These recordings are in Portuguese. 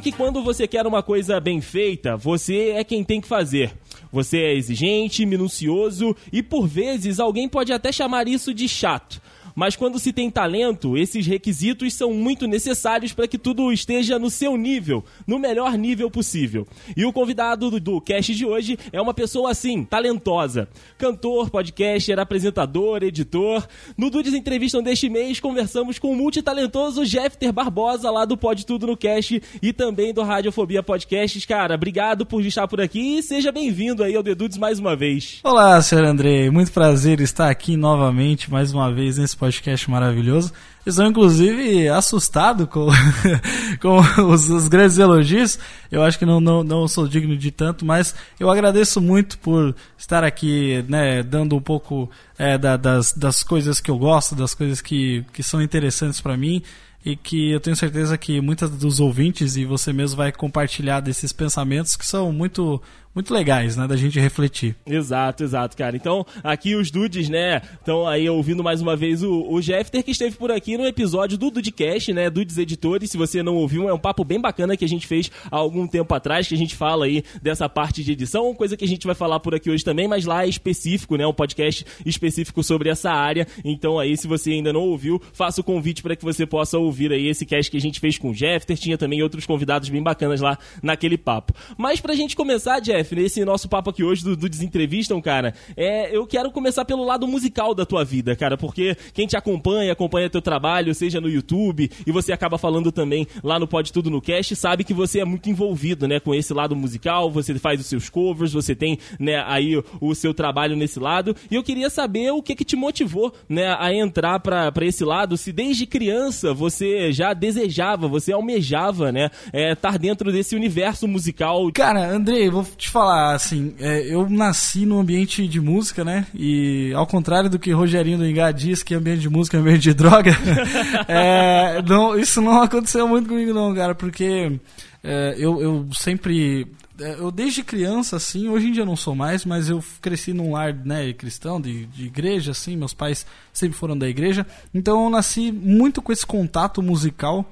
Que quando você quer uma coisa bem feita, você é quem tem que fazer. Você é exigente, minucioso e por vezes alguém pode até chamar isso de chato. Mas quando se tem talento, esses requisitos são muito necessários para que tudo esteja no seu nível, no melhor nível possível. E o convidado do, do cast de hoje é uma pessoa assim, talentosa. Cantor, podcaster, apresentador, editor. No Dudes Entrevistam deste mês, conversamos com o multitalentoso Jeffter Barbosa, lá do Pode Tudo no Cast e também do Radiofobia Podcasts. Cara, obrigado por estar por aqui e seja bem-vindo aí ao The Dudes mais uma vez. Olá, senhor André. Muito prazer estar aqui novamente, mais uma vez, nesse podcast maravilhoso. Estou, inclusive, assustado com, com os, os, grandes elogios. Eu acho que não, não, não sou digno de tanto, mas eu agradeço muito por estar aqui, né, dando um pouco é, da, das, das coisas que eu gosto, das coisas que, que são interessantes para mim e que eu tenho certeza que muitos dos ouvintes e você mesmo vai compartilhar desses pensamentos que são muito muito legais, né, da gente refletir. Exato, exato, cara. Então, aqui os dudes, né, estão aí ouvindo mais uma vez o, o Jeffter, que esteve por aqui no episódio do Dudecast, né, Dudes Editores. Se você não ouviu, é um papo bem bacana que a gente fez há algum tempo atrás, que a gente fala aí dessa parte de edição, coisa que a gente vai falar por aqui hoje também, mas lá é específico, né, um podcast específico sobre essa área. Então, aí, se você ainda não ouviu, faça o convite para que você possa ouvir aí esse cast que a gente fez com o Jeffter. Tinha também outros convidados bem bacanas lá naquele papo. Mas pra gente começar, Jeff, Jeff, nesse nosso papo aqui hoje do, do Desentrevistam, cara, é, eu quero começar pelo lado musical da tua vida, cara, porque quem te acompanha, acompanha teu trabalho, seja no YouTube, e você acaba falando também lá no Pode Tudo no Cast, sabe que você é muito envolvido, né, com esse lado musical, você faz os seus covers, você tem, né, aí o, seu trabalho nesse lado, e eu queria saber o que que te motivou, né, a entrar pra esse lado, se desde criança você já desejava, você almejava, né, estar é, dentro desse universo musical. Cara, Andrei, vou te falar, assim, é, eu nasci no ambiente de música, né? E ao contrário do que Rogerinho do Engar diz que ambiente de música é ambiente de droga, é, não, isso não aconteceu muito comigo não, cara, porque é, eu, eu sempre é, eu desde criança, assim, hoje em dia eu não sou mais, mas eu cresci num lar né, cristão, de, de igreja, assim, meus pais sempre foram da igreja, então eu nasci muito com esse contato musical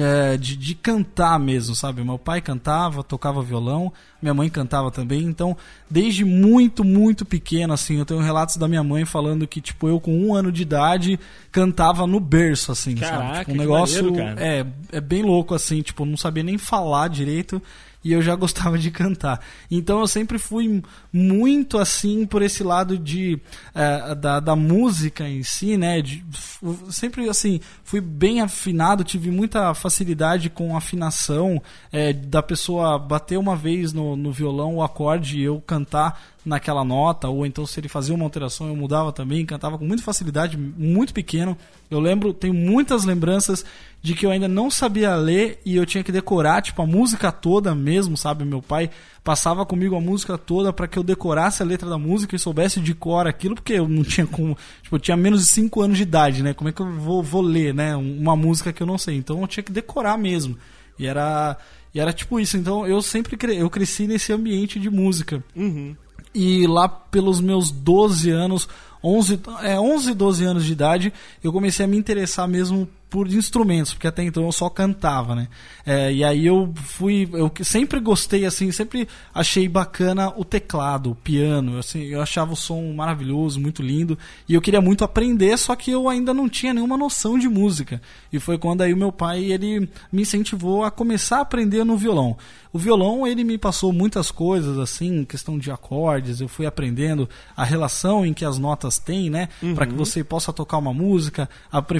é, de, de, cantar mesmo, sabe? Meu pai cantava, tocava violão, minha mãe cantava também, então desde muito, muito pequeno, assim, eu tenho relatos da minha mãe falando que, tipo, eu com um ano de idade cantava no berço, assim, Caraca, sabe? Tipo, um negócio maneiro, é, é bem louco, assim, tipo, não sabia nem falar direito e eu já gostava de cantar. Então eu sempre fui muito assim por esse lado de é, da, da música em si, né? De, sempre assim fui bem afinado, tive muita facilidade com afinação é, da pessoa bater uma vez no, no violão o acorde e eu cantar naquela nota, ou então se ele fazia uma alteração eu mudava também, cantava com muita facilidade, muito pequeno. Eu lembro, tenho muitas lembranças de que eu ainda não sabia ler e eu tinha que decorar, tipo, a música toda mesmo, sabe? Meu pai passava comigo a música toda para que eu decorasse a letra da música e soubesse de cor aquilo, porque eu não tinha como, tipo, eu tinha menos de 5 anos de idade, né? Como é que eu vou, vou ler, né? Uma música que eu não sei. Então eu tinha que decorar mesmo. E era e era tipo isso. Então eu sempre cre... eu cresci nesse ambiente de música. Uhum. E lá pelos meus 12 anos, 11, é, 11, 12 anos de idade, eu comecei a me interessar mesmo por instrumentos, porque até então eu só cantava, né? É, e aí eu fui, eu sempre gostei assim, sempre achei bacana o teclado, o piano, assim, eu achava o som maravilhoso, muito lindo, e eu queria muito aprender, só que eu ainda não tinha nenhuma noção de música. E foi quando aí o meu pai ele me incentivou a começar a aprender no violão. O violão ele me passou muitas coisas assim, questão de acordes, eu fui aprendendo a relação em que as notas têm, né, uhum. para que você possa tocar uma música.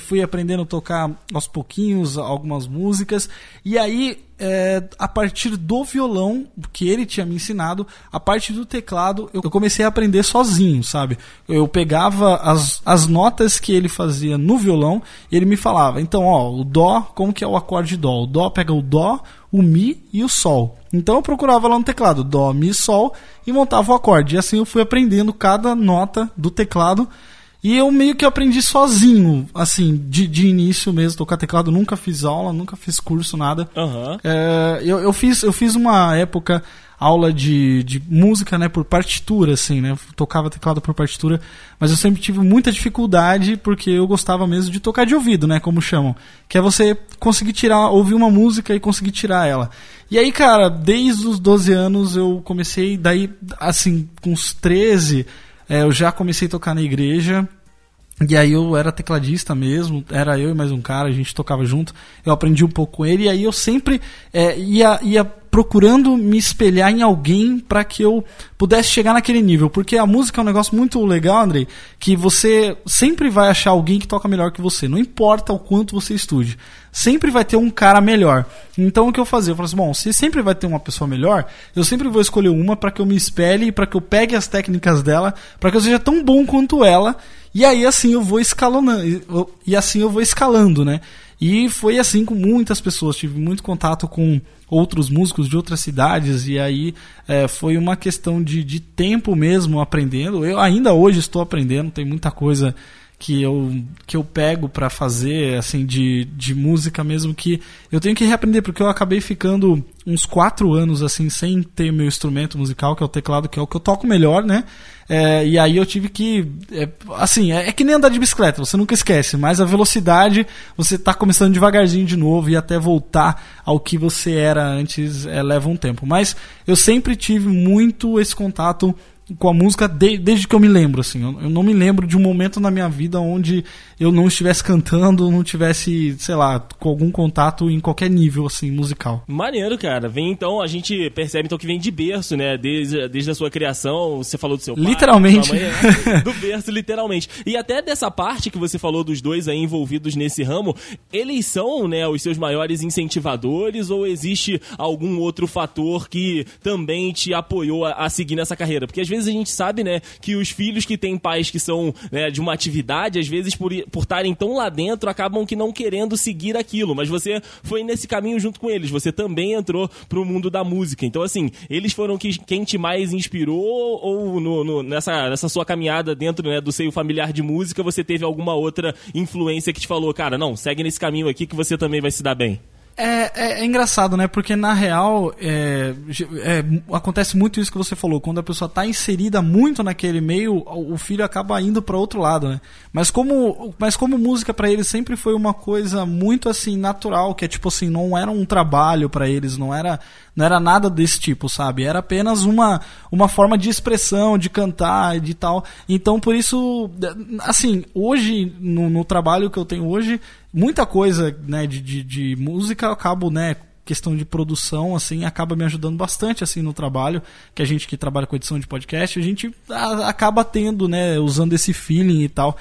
Fui aprendendo a tocar aos pouquinhos algumas músicas. E aí, é, a partir do violão, que ele tinha me ensinado, a parte do teclado, eu comecei a aprender sozinho, sabe? Eu pegava as, as notas que ele fazia no violão e ele me falava: então, ó, o Dó, como que é o acorde Dó? O Dó pega o Dó, o Mi e o Sol. Então eu procurava lá no teclado Dó, Mi, Sol e montava o acorde. E assim eu fui aprendendo cada nota do teclado e eu meio que aprendi sozinho, assim, de, de início mesmo, tocar teclado, nunca fiz aula, nunca fiz curso, nada. Uhum. É, eu, eu, fiz, eu fiz uma época aula de, de música, né, por partitura, assim, né? Tocava teclado por partitura, mas eu sempre tive muita dificuldade porque eu gostava mesmo de tocar de ouvido, né, como chamam, que é você conseguir tirar, ouvir uma música e conseguir tirar ela. E aí, cara, desde os 12 anos eu comecei, daí, assim, com uns 13, é, eu já comecei a tocar na igreja. E aí eu era tecladista mesmo, era eu e mais um cara, a gente tocava junto. Eu aprendi um pouco com ele e aí eu sempre é, ia, ia procurando me espelhar em alguém para que eu pudesse chegar naquele nível. Porque a música é um negócio muito legal, Andrei, que você sempre vai achar alguém que toca melhor que você. Não importa o quanto você estude. Sempre vai ter um cara melhor. Então o que eu fazia? Eu falei assim, bom, se sempre vai ter uma pessoa melhor, eu sempre vou escolher uma para que eu me espelhe, para que eu pegue as técnicas dela, para que eu seja tão bom quanto ela. E aí assim eu vou escalonando. E assim eu vou escalando, né? E foi assim com muitas pessoas. Tive muito contato com outros músicos de outras cidades, e aí é, foi uma questão de, de tempo mesmo aprendendo. Eu ainda hoje estou aprendendo, tem muita coisa que eu, que eu pego para fazer, assim, de, de música mesmo, que eu tenho que reaprender, porque eu acabei ficando uns quatro anos, assim, sem ter meu instrumento musical, que é o teclado, que é o que eu toco melhor, né? É, e aí eu tive que. É, assim, é, é, que nem andar de bicicleta, você nunca esquece, mas a velocidade, você está começando devagarzinho de novo e até voltar ao que você era antes é, leva um tempo. Mas eu sempre tive muito esse contato com a música de, desde que eu me lembro, assim. Eu, eu, não me lembro de um momento na minha vida onde eu não estivesse cantando, não tivesse, sei lá, com algum contato em qualquer nível, assim, musical. Maneiro, cara. Vem então, a gente percebe então que vem de berço, né? Desde, desde a sua criação, você falou do seu pai. Literalmente. Mãe, né? do berço, literalmente. E até dessa parte que você falou dos dois aí envolvidos nesse ramo, eles são, né, os seus maiores incentivadores ou existe algum outro fator que também te apoiou a, a seguir nessa carreira? Porque às vezes a gente sabe, né, que os filhos que têm pais que são né, de uma atividade, às vezes por por estarem tão lá dentro, acabam que não querendo seguir aquilo. Mas você foi nesse caminho junto com eles. Você também entrou pro mundo da música. Então, assim, eles foram que, quem te mais inspirou ou no, no, nessa, nessa sua caminhada dentro né, do seio familiar de música, você teve alguma outra influência que te falou, cara, não, segue nesse caminho aqui que você também vai se dar bem? É, é, é, engraçado, né? Porque na real é, é, acontece muito isso que você falou. Quando a pessoa está inserida muito naquele meio, o filho acaba indo para outro lado, né? Mas como, mas como música para eles sempre foi uma coisa muito assim natural, que é tipo assim, não era um trabalho para eles, não era não era nada desse tipo, sabe? Era apenas uma, uma forma de expressão, de cantar, de tal. Então, por isso, assim, hoje, no, no trabalho que eu tenho hoje, muita coisa né, de, de, de música eu acabo, né? questão de produção assim acaba me ajudando bastante assim no trabalho que a gente que trabalha com edição de podcast a gente acaba tendo né usando esse feeling e tal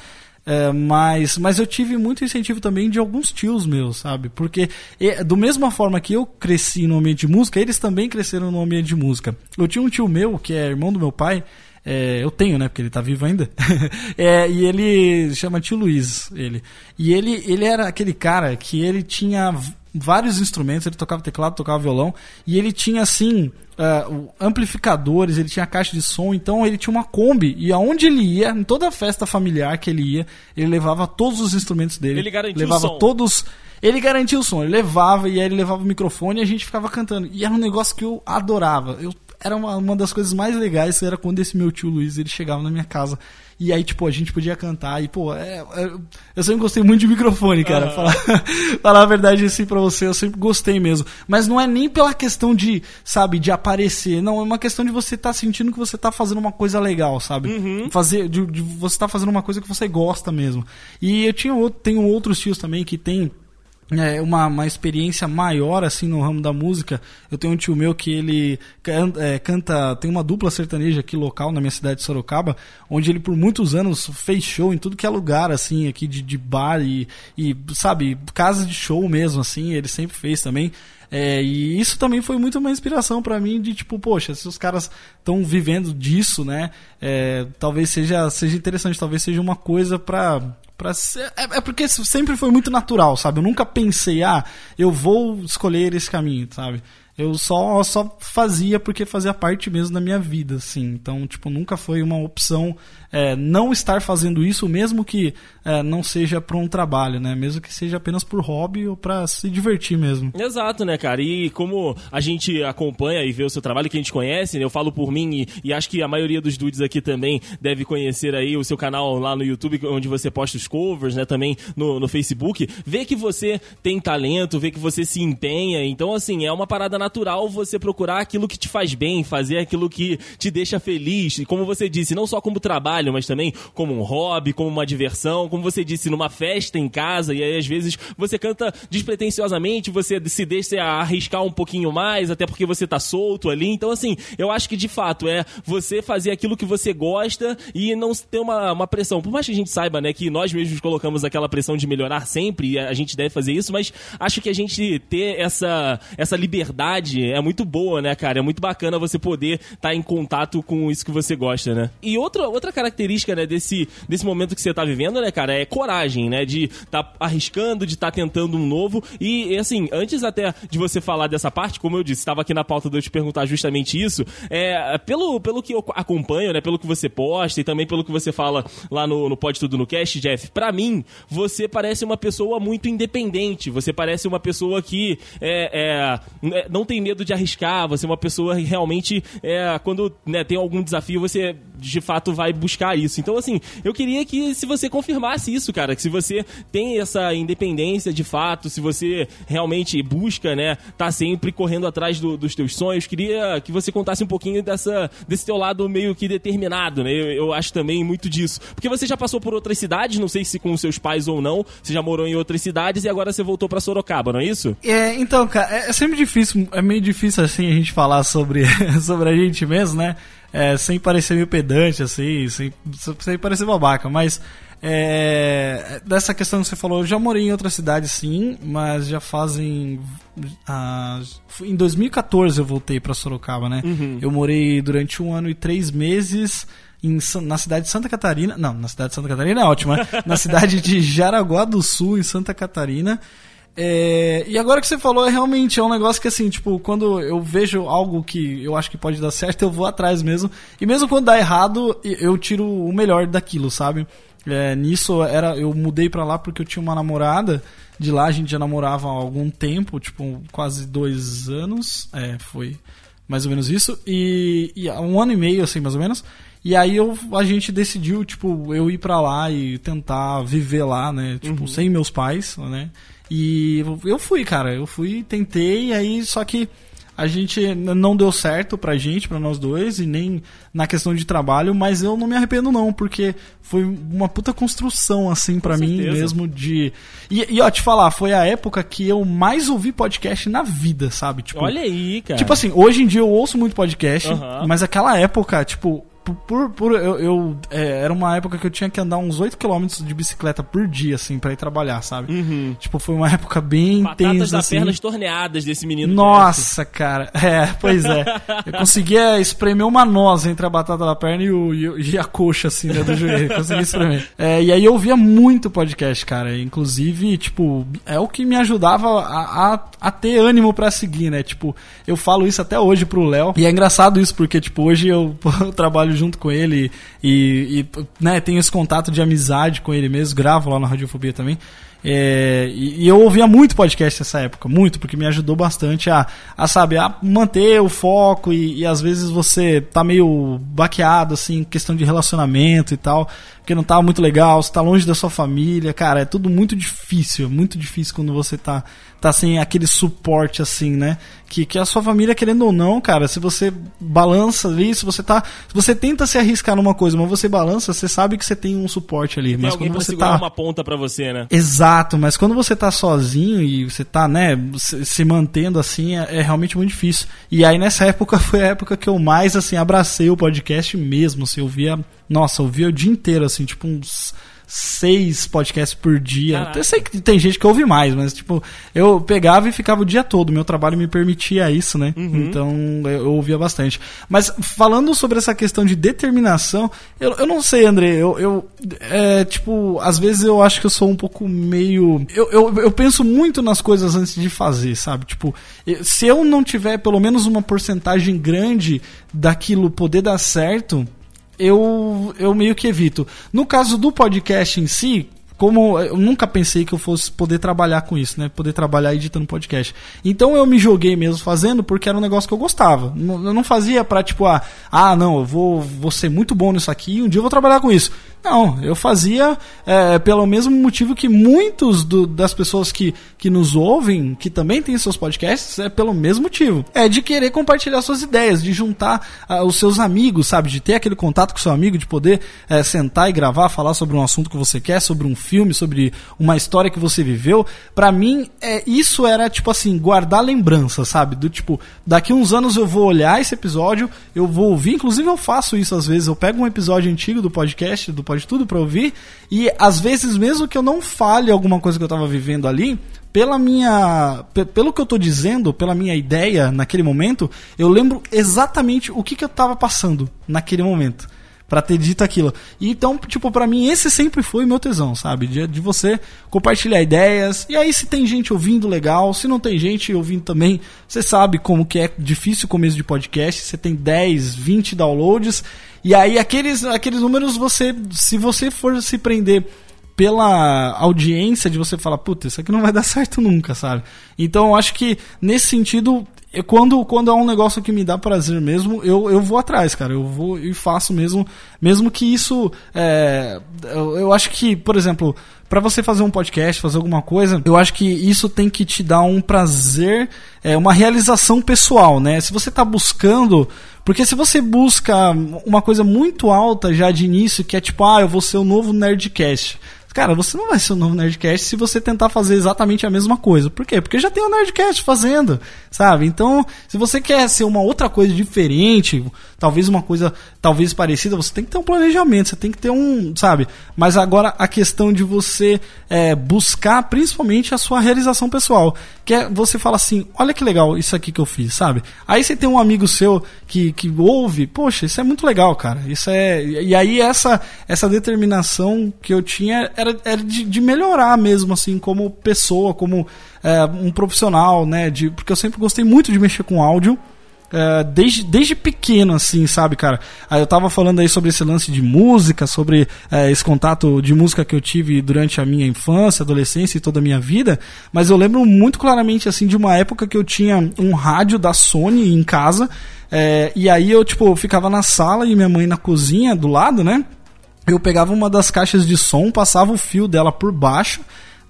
é, mas, mas eu tive muito incentivo também de alguns tios meus, sabe? Porque, e, do mesma forma que eu cresci no ambiente de música, eles também cresceram no ambiente de música. Eu tinha um tio meu, que é irmão do meu pai, é, eu tenho, né? Porque ele tá vivo ainda. é, e ele chama tio Luiz, ele. E ele, ele era aquele cara que ele tinha vários instrumentos, ele tocava teclado, tocava violão, e ele tinha assim uh, amplificadores, ele tinha caixa de som, então ele tinha uma Kombi, e aonde ele ia, em toda festa familiar que ele ia, ele levava todos os instrumentos dele. Ele garantiu levava o som. todos. Ele garantia o som, ele levava e aí ele levava o microfone e a gente ficava cantando. E era um negócio que eu adorava. Eu, era uma, uma das coisas mais legais, era quando esse meu tio Luiz ele chegava na minha casa e aí, tipo, a gente podia cantar. E, pô, é, é, eu sempre gostei muito de microfone, cara. Uhum. Falar, falar a verdade assim pra você, eu sempre gostei mesmo. Mas não é nem pela questão de, sabe, de aparecer. Não, é uma questão de você estar tá sentindo que você tá fazendo uma coisa legal, sabe? Uhum. Fazer, de, de, você tá fazendo uma coisa que você gosta mesmo. E eu tinha, tenho outros tios também que tem é, uma, uma experiência maior assim no ramo da música. Eu tenho um tio meu que ele canta, é, canta, tem uma dupla sertaneja aqui local na minha cidade de Sorocaba, onde ele por muitos anos fez show em tudo que é lugar assim aqui de, de bar e, e sabe casa de show mesmo assim. Ele sempre fez também. É, e isso também foi muito uma inspiração para mim de tipo, poxa, se os caras estão vivendo disso, né? É, talvez seja, seja interessante, talvez seja uma coisa para ser, é, é, porque sempre foi muito natural, sabe? Eu nunca pensei, ah, eu vou escolher esse caminho, sabe? Eu só, só fazia porque fazia parte mesmo da minha vida, assim. Então, tipo, nunca foi uma opção é, não estar fazendo isso, mesmo que é, não seja para um trabalho, né? Mesmo que seja apenas por hobby ou para se divertir mesmo. Exato, né, cara? E como a gente acompanha e vê o seu trabalho, que a gente conhece, né? Eu falo por mim e, e acho que a maioria dos dudes aqui também deve conhecer aí o seu canal lá no YouTube, onde você posta os covers, né? Também no, no Facebook. Vê que você tem talento, vê que você se empenha. Então, assim, é uma parada natural você procurar aquilo que te faz bem, fazer aquilo que te deixa feliz. Como você disse, não só como trabalho, trabalho, mas também como um hobby, como uma diversão, como você disse, numa festa em casa, e aí às vezes você canta despretensiosamente, você se deixa arriscar um pouquinho mais, até porque você tá solto ali. Então, assim, eu acho que de fato é você fazer aquilo que você gosta e não ter uma, uma pressão. Por mais que a gente saiba, né, que nós mesmos colocamos aquela pressão de melhorar sempre, e a gente deve fazer isso, mas acho que a gente ter essa, essa liberdade é muito boa, né, cara? É muito bacana você poder estar tá em contato com isso que você gosta, né? E outra, outra característica característica, né, desse, desse momento que você tá vivendo, né, cara, é coragem, né, de tá arriscando, de tá tentando um novo. E, assim, antes até de você falar dessa parte, como eu disse, estava aqui na pauta de eu te perguntar justamente isso, é, pelo, pelo que eu acompanho, né, pelo que você posta e também pelo que você fala lá no, no Pode Tudo no Cast, Jeff, pra mim, você parece uma pessoa muito independente, você parece uma pessoa que é, é, não tem medo de arriscar, você é uma pessoa que realmente, é, quando né, tem algum desafio, você de fato vai buscar isso. Então, assim, eu queria que se você confirmasse isso, cara, que se você tem essa independência de fato, se você realmente busca, né, tá sempre correndo atrás do, dos teus sonhos, queria que você contasse um pouquinho dessa, desse teu lado meio que determinado, né? Eu, eu acho também muito disso. Porque você já passou por outras cidades, não sei se com seus pais ou não, você já morou em outras cidades e agora você voltou para Sorocaba, não é isso? É, então, cara, é, é sempre difícil, é meio difícil assim a gente falar sobre, sobre a gente mesmo, né? É, sem parecer meio pedante, assim, sem, sem parecer babaca, mas é, dessa questão que você falou, eu já morei em outra cidade sim, mas já fazem. Ah, em 2014 eu voltei para Sorocaba, né? Uhum. Eu morei durante um ano e três meses. Em, na cidade de Santa Catarina. Não, na cidade de Santa Catarina é ótima. na cidade de Jaraguá do Sul, em Santa Catarina. É, e agora que você falou, é realmente é um negócio que assim, tipo, quando eu vejo algo que eu acho que pode dar certo, eu vou atrás mesmo. E mesmo quando dá errado, eu tiro o melhor daquilo, sabe? É, nisso era, eu mudei pra lá porque eu tinha uma namorada. De lá a gente já namorava há algum tempo, tipo, quase dois anos. É, foi mais ou menos isso. E, e um ano e meio, assim, mais ou menos. E aí eu, a gente decidiu, tipo, eu ir pra lá e tentar viver lá, né? Tipo, uhum. sem meus pais, né? E eu fui, cara. Eu fui, tentei, aí só que a gente não deu certo pra gente, pra nós dois, e nem na questão de trabalho, mas eu não me arrependo não, porque foi uma puta construção, assim, para mim mesmo de... E, e, ó, te falar, foi a época que eu mais ouvi podcast na vida, sabe? Tipo, Olha aí, cara. Tipo assim, hoje em dia eu ouço muito podcast, uhum. mas aquela época, tipo, por, por eu, eu é, era uma época que eu tinha que andar uns 8 km de bicicleta por dia, assim, para ir trabalhar, sabe? Uhum. Tipo, foi uma época bem Batatas intensa. das assim. pernas torneadas desse menino. Nossa, cara. É, pois é. eu conseguia espremer uma noz entre a batata da perna e, o, e, a coxa, assim, né, do joelho. Consegui espremer. É, e aí eu via muito podcast, cara. Inclusive, tipo, é o que me ajudava a, a, a ter ânimo para seguir, né? Tipo, eu falo isso até hoje pro Léo. E é engraçado isso, porque, tipo, hoje eu, eu trabalho trabalho junto com ele e, e né, tenho esse contato de amizade com ele mesmo, gravo lá na Radiofobia também. É, e, e, eu ouvia muito podcast nessa época, muito, porque me ajudou bastante a, a saber, a manter o foco e, e às vezes você tá meio baqueado, assim, questão de relacionamento e tal, porque não tá muito legal, você tá longe da sua família, cara, é tudo muito difícil, muito difícil quando você tá, tá sem aquele suporte, assim, né? Que, que a sua família, querendo ou não, cara, se você balança ali, se você tá. Se você tenta se arriscar numa coisa, mas você balança, você sabe que você tem um suporte ali. Tem mas quando você tá. uma ponta para você, né? Exato, mas quando você tá sozinho e você tá, né, se, se mantendo assim, é, é, realmente muito difícil. E aí nessa época foi a época que eu mais, assim, abracei o podcast mesmo. Assim, eu via. Nossa, eu via o dia inteiro, assim, tipo uns seis podcasts por dia. Caraca. Eu sei que tem gente que ouve mais, mas tipo, eu pegava e ficava o dia todo. Meu trabalho me permitia isso, né? Uhum. Então eu ouvia bastante. Mas falando sobre essa questão de determinação, eu, eu não sei, André, eu, eu é, tipo, às vezes eu acho que eu sou um pouco meio. Eu, eu, eu penso muito nas coisas antes de fazer, sabe? Tipo, se eu não tiver pelo menos uma porcentagem grande daquilo poder dar certo eu, eu meio que evito. No caso do podcast em si, como eu nunca pensei que eu fosse poder trabalhar com isso, né? Poder trabalhar editando podcast. Então eu me joguei mesmo fazendo porque era um negócio que eu gostava. Eu não fazia pra tipo, ah, ah não, eu vou, vou ser muito bom nisso aqui e um dia eu vou trabalhar com isso. Não, eu fazia é, pelo mesmo motivo que muitos do, das pessoas que, que nos ouvem, que também têm seus podcasts, é pelo mesmo motivo. É de querer compartilhar suas ideias, de juntar uh, os seus amigos, sabe? De ter aquele contato com seu amigo, de poder uh, sentar e gravar, falar sobre um assunto que você quer, sobre um filme, sobre uma história que você viveu. Para mim, é, isso era tipo assim, guardar lembrança, sabe? Do tipo, daqui uns anos eu vou olhar esse episódio, eu vou ouvir, inclusive eu faço isso às vezes, eu pego um episódio antigo do podcast, do pode tudo para ouvir. E às vezes, mesmo que eu não fale alguma coisa que eu estava vivendo ali, pela minha. pelo que eu tô dizendo, pela minha ideia naquele momento, eu lembro exatamente o que, que eu estava passando naquele momento para ter dito aquilo. E então, tipo, para mim esse sempre foi o meu tesão, sabe? De, de você compartilhar ideias. E aí se tem gente ouvindo legal, se não tem gente ouvindo também, você sabe como que é difícil o começo de podcast, você tem 10, 20 downloads, e aí aqueles aqueles números você se você for se prender pela audiência de você falar, puta, isso aqui não vai dar certo nunca, sabe? Então eu acho que nesse sentido eu, quando, quando é um negócio que me dá prazer mesmo, eu, eu vou atrás, cara. Eu vou e faço mesmo. Mesmo que isso. É, eu, eu acho que, por exemplo, para você fazer um podcast, fazer alguma coisa, eu acho que isso tem que te dar um prazer, é, uma realização pessoal, né? Se você tá buscando. Porque se você busca uma coisa muito alta já de início, que é tipo, ah, eu vou ser o novo Nerdcast. Cara, você não vai ser o novo Nerdcast se você tentar fazer exatamente a mesma coisa. Por quê? Porque já tem o Nerdcast fazendo, sabe? Então, se você quer ser uma outra coisa diferente, talvez uma coisa talvez parecida, você tem que ter um planejamento, você tem que ter um, sabe? Mas agora a questão de você é, buscar principalmente a sua realização pessoal, que é você fala assim, olha que legal isso aqui que eu fiz, sabe? Aí você tem um amigo seu que, que ouve, poxa, isso é muito legal, cara. Isso é e aí essa essa determinação que eu tinha era, era de, de melhorar mesmo assim como pessoa, como é, um profissional, né? De, porque eu sempre gostei muito de mexer com áudio. Uh, desde, desde pequeno, assim, sabe, cara? Aí eu tava falando aí sobre esse lance de música, sobre uh, esse contato de música que eu tive durante a minha infância, adolescência e toda a minha vida, mas eu lembro muito claramente, assim, de uma época que eu tinha um rádio da Sony em casa, uh, e aí eu, tipo, ficava na sala e minha mãe na cozinha do lado, né? Eu pegava uma das caixas de som, passava o fio dela por baixo,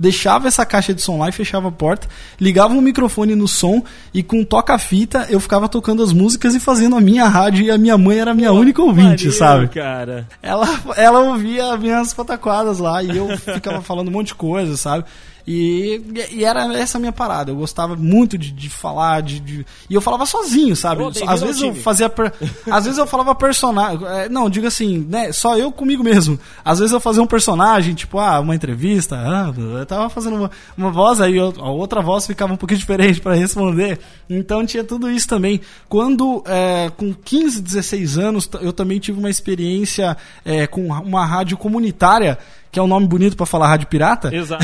deixava essa caixa de som lá e fechava a porta, ligava um microfone no som e com toca-fita eu ficava tocando as músicas e fazendo a minha rádio e a minha mãe era a minha única ouvinte, Maria, sabe? cara. Ela, ela ouvia as minhas pataquadas lá e eu ficava falando um monte de coisa, sabe? E, e era essa minha parada. Eu gostava muito de, de falar, de, de, E eu falava sozinho, sabe? às vezes eu fazia. Per... às vezes eu falava personagem. É, não, diga assim, né? Só eu comigo mesmo. Às vezes eu fazia um personagem, tipo, ah, uma entrevista. Ah, eu tava fazendo uma, uma voz, aí eu, a outra voz ficava um pouquinho diferente para responder. Então tinha tudo isso também. Quando, é, com 15, 16 anos, eu também tive uma experiência é, com uma rádio comunitária que é um nome bonito para falar rádio pirata. Exato.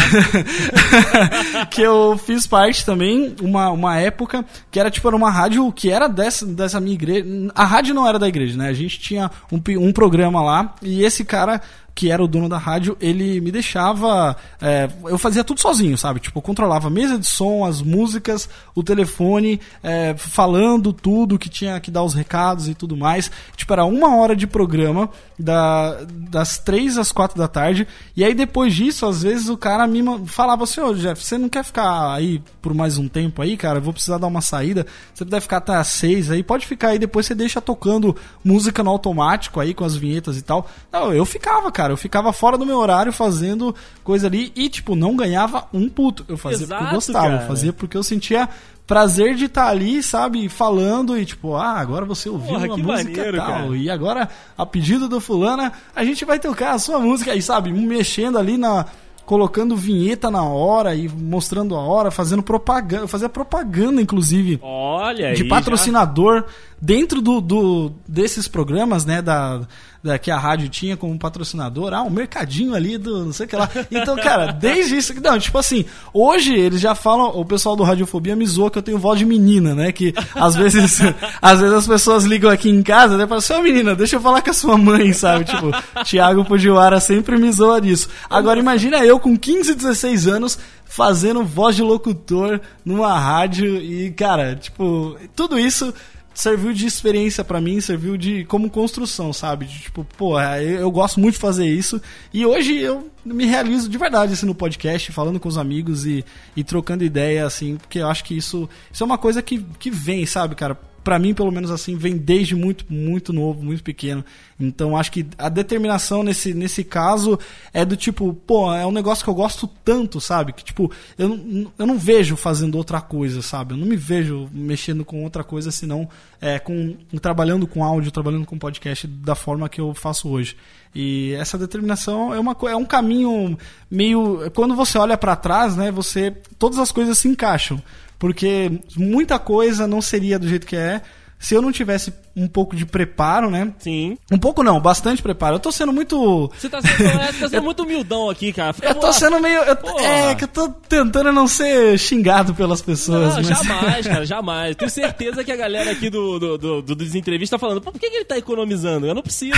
que eu fiz parte também, uma, uma época, que era tipo, era uma rádio que era dessa, dessa minha igreja. A rádio não era da igreja, né? A gente tinha um, um programa lá e esse cara que era o dono da rádio, ele me deixava. É, eu fazia tudo sozinho, sabe? Tipo, eu controlava a mesa de som, as músicas, o telefone, é, falando tudo que tinha que dar os recados e tudo mais. Tipo, era uma hora de programa, da, das três às quatro da tarde. E aí depois disso, às vezes o cara me falava assim: Ô Jeff, você não quer ficar aí por mais um tempo aí, cara? Eu vou precisar dar uma saída. Você deve ficar até às seis aí, pode ficar aí. Depois você deixa tocando música no automático aí com as vinhetas e tal. Não, eu ficava, cara cara. Eu ficava fora do meu horário fazendo coisa ali e, tipo, não ganhava um puto. Eu fazia Exato, porque eu gostava, cara. eu fazia porque eu sentia prazer de estar ali, sabe, falando e tipo, ah, agora você ouviu Porra, uma música maneiro, tal. cara. E agora, a pedido do fulana, a gente vai tocar a sua música aí, sabe, mexendo ali na colocando vinheta na hora e mostrando a hora, fazendo propaganda, eu fazia propaganda inclusive Olha de aí, patrocinador dentro do, do- desses programas, né, da, da que a rádio tinha como patrocinador, ah, um mercadinho ali do não sei o que lá. Então, cara, desde isso, não, tipo assim, hoje eles já falam, o pessoal do Radiofobia me zoa que eu tenho voz de menina, né, que às vezes, às vezes as pessoas ligam aqui em casa, né, falam assim, ô menina, deixa eu falar com a sua mãe, sabe, tipo, Thiago Fujiwara sempre me zoa disso. Agora imagina eu com 15, 16 anos fazendo voz de locutor numa rádio e, cara, tipo, tudo isso serviu de experiência pra mim, serviu de como construção, sabe? De, tipo, pô, eu, eu gosto muito de fazer isso e hoje eu me realizo de verdade assim no podcast, falando com os amigos e, e trocando ideia assim, porque eu acho que isso, isso é uma coisa que, que vem, sabe, cara? Pra mim, pelo menos assim, vem desde muito, muito novo, muito pequeno. Então, acho que a determinação nesse, nesse caso é do tipo, pô, é um negócio que eu gosto tanto, sabe? Que, tipo, eu, não- eu não vejo fazendo outra coisa, sabe? Eu não me vejo mexendo com outra coisa senão é, com, trabalhando com áudio, trabalhando com podcast da forma que eu faço hoje. E essa determinação é, uma, é um caminho meio. Quando você olha pra trás, né? Você. Todas as coisas se encaixam. Porque muita coisa não seria do jeito que é se eu não tivesse um pouco de preparo, né? Sim. Um pouco não, bastante preparo. Eu tô sendo muito. Você tá sendo, é, você tá sendo muito humildão aqui, cara. Fica Eu tô sendo meio. eu- é, que eu tô tentando não ser xingado pelas pessoas. Não, mas- jamais, cara, jamais. Tenho certeza que a galera aqui do, do, do, do Desentrevista tá falando, pô, por que, que ele tá economizando? Eu não preciso.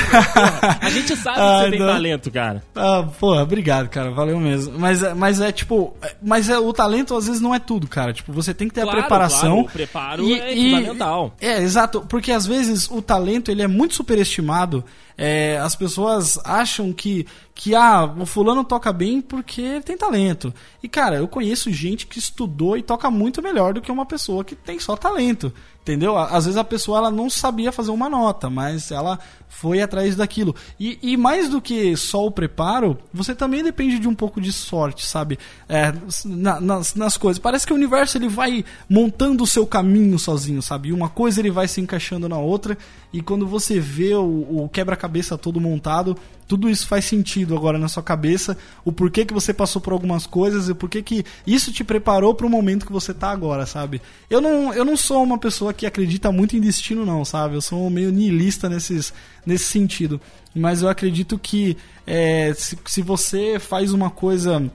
A gente sabe que Ah, você tem não. talento, cara. Ah, porra, obrigado, cara. Valeu mesmo. Mas, é- mas é tipo. Mas é, o talento às vezes não é tudo, cara. Tipo, você tem que ter Claro, a preparação. claro, o preparo é fundamental. É, exato. Porque às vezes o talento ele é muito superestimado. É, as pessoas acham que, que ah, o fulano toca bem porque ele tem talento. E, cara, eu conheço gente que estudou e toca muito melhor do que uma pessoa que tem só talento. Entendeu? Às vezes a pessoa ela não sabia fazer uma nota, mas ela foi atrás daquilo. E, e mais do que só o preparo, você também depende de um pouco de sorte, sabe? É, na- nas, nas coisas. Parece que o universo ele vai montando o seu caminho sozinho, sabe? Uma coisa ele vai se encaixando na outra. E quando você vê o, o quebra-cabeça todo montado, tudo isso faz sentido agora na sua cabeça. O porquê que você passou por algumas coisas e o porquê que isso te preparou para o momento que você tá agora, sabe? Eu não, eu não sou uma pessoa que acredita muito em destino, não, sabe? Eu sou meio niilista nesses, nesse sentido. Mas eu acredito que é, se, se você faz uma coisa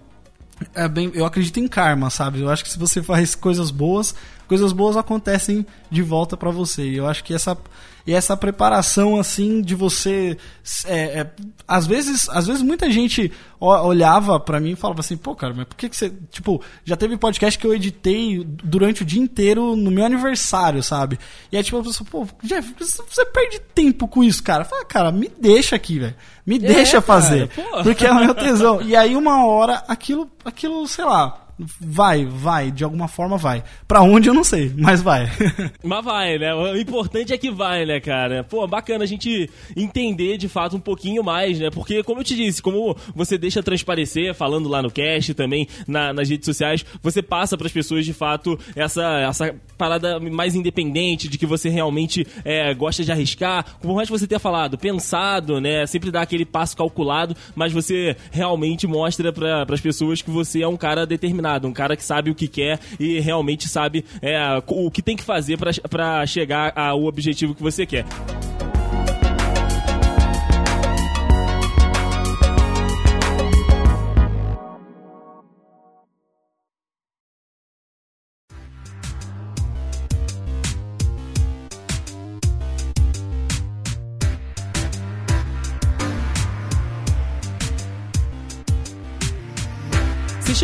é bem, eu acredito em karma, sabe? Eu acho que se você faz coisas boas, coisas boas acontecem de volta pra você. E eu acho que essa e essa preparação assim de você é, é, às vezes às vezes muita gente olhava pra mim e falava assim pô cara mas por que, que você tipo já teve podcast que eu editei durante o dia inteiro no meu aniversário sabe e aí tipo a pessoa pô Jeff você perde tempo com isso cara fala cara me deixa aqui velho me deixa É, cara, fazer pô. porque é o meu tesão. E aí uma hora aquilo, aquilo, sei lá, vai, vai, de alguma forma vai. Pra onde eu não sei, mas vai. Mas vai, né? O importante é que vai, né, cara? Pô, bacana a gente entender de fato um pouquinho mais, né? Porque, como eu te disse, como você deixa transparecer, falando lá no cast também, na- nas redes sociais, você passa pras pessoas de fato essa, essa parada mais independente, de que você realmente é, gosta de arriscar. Por mais que você tenha falado, pensado, né? Sempre dá aquele passo calculado, mas você realmente mostra para as pessoas que você é um cara determinado, um cara que sabe o que quer e realmente sabe é, o que tem que fazer para chegar ao objetivo que você quer.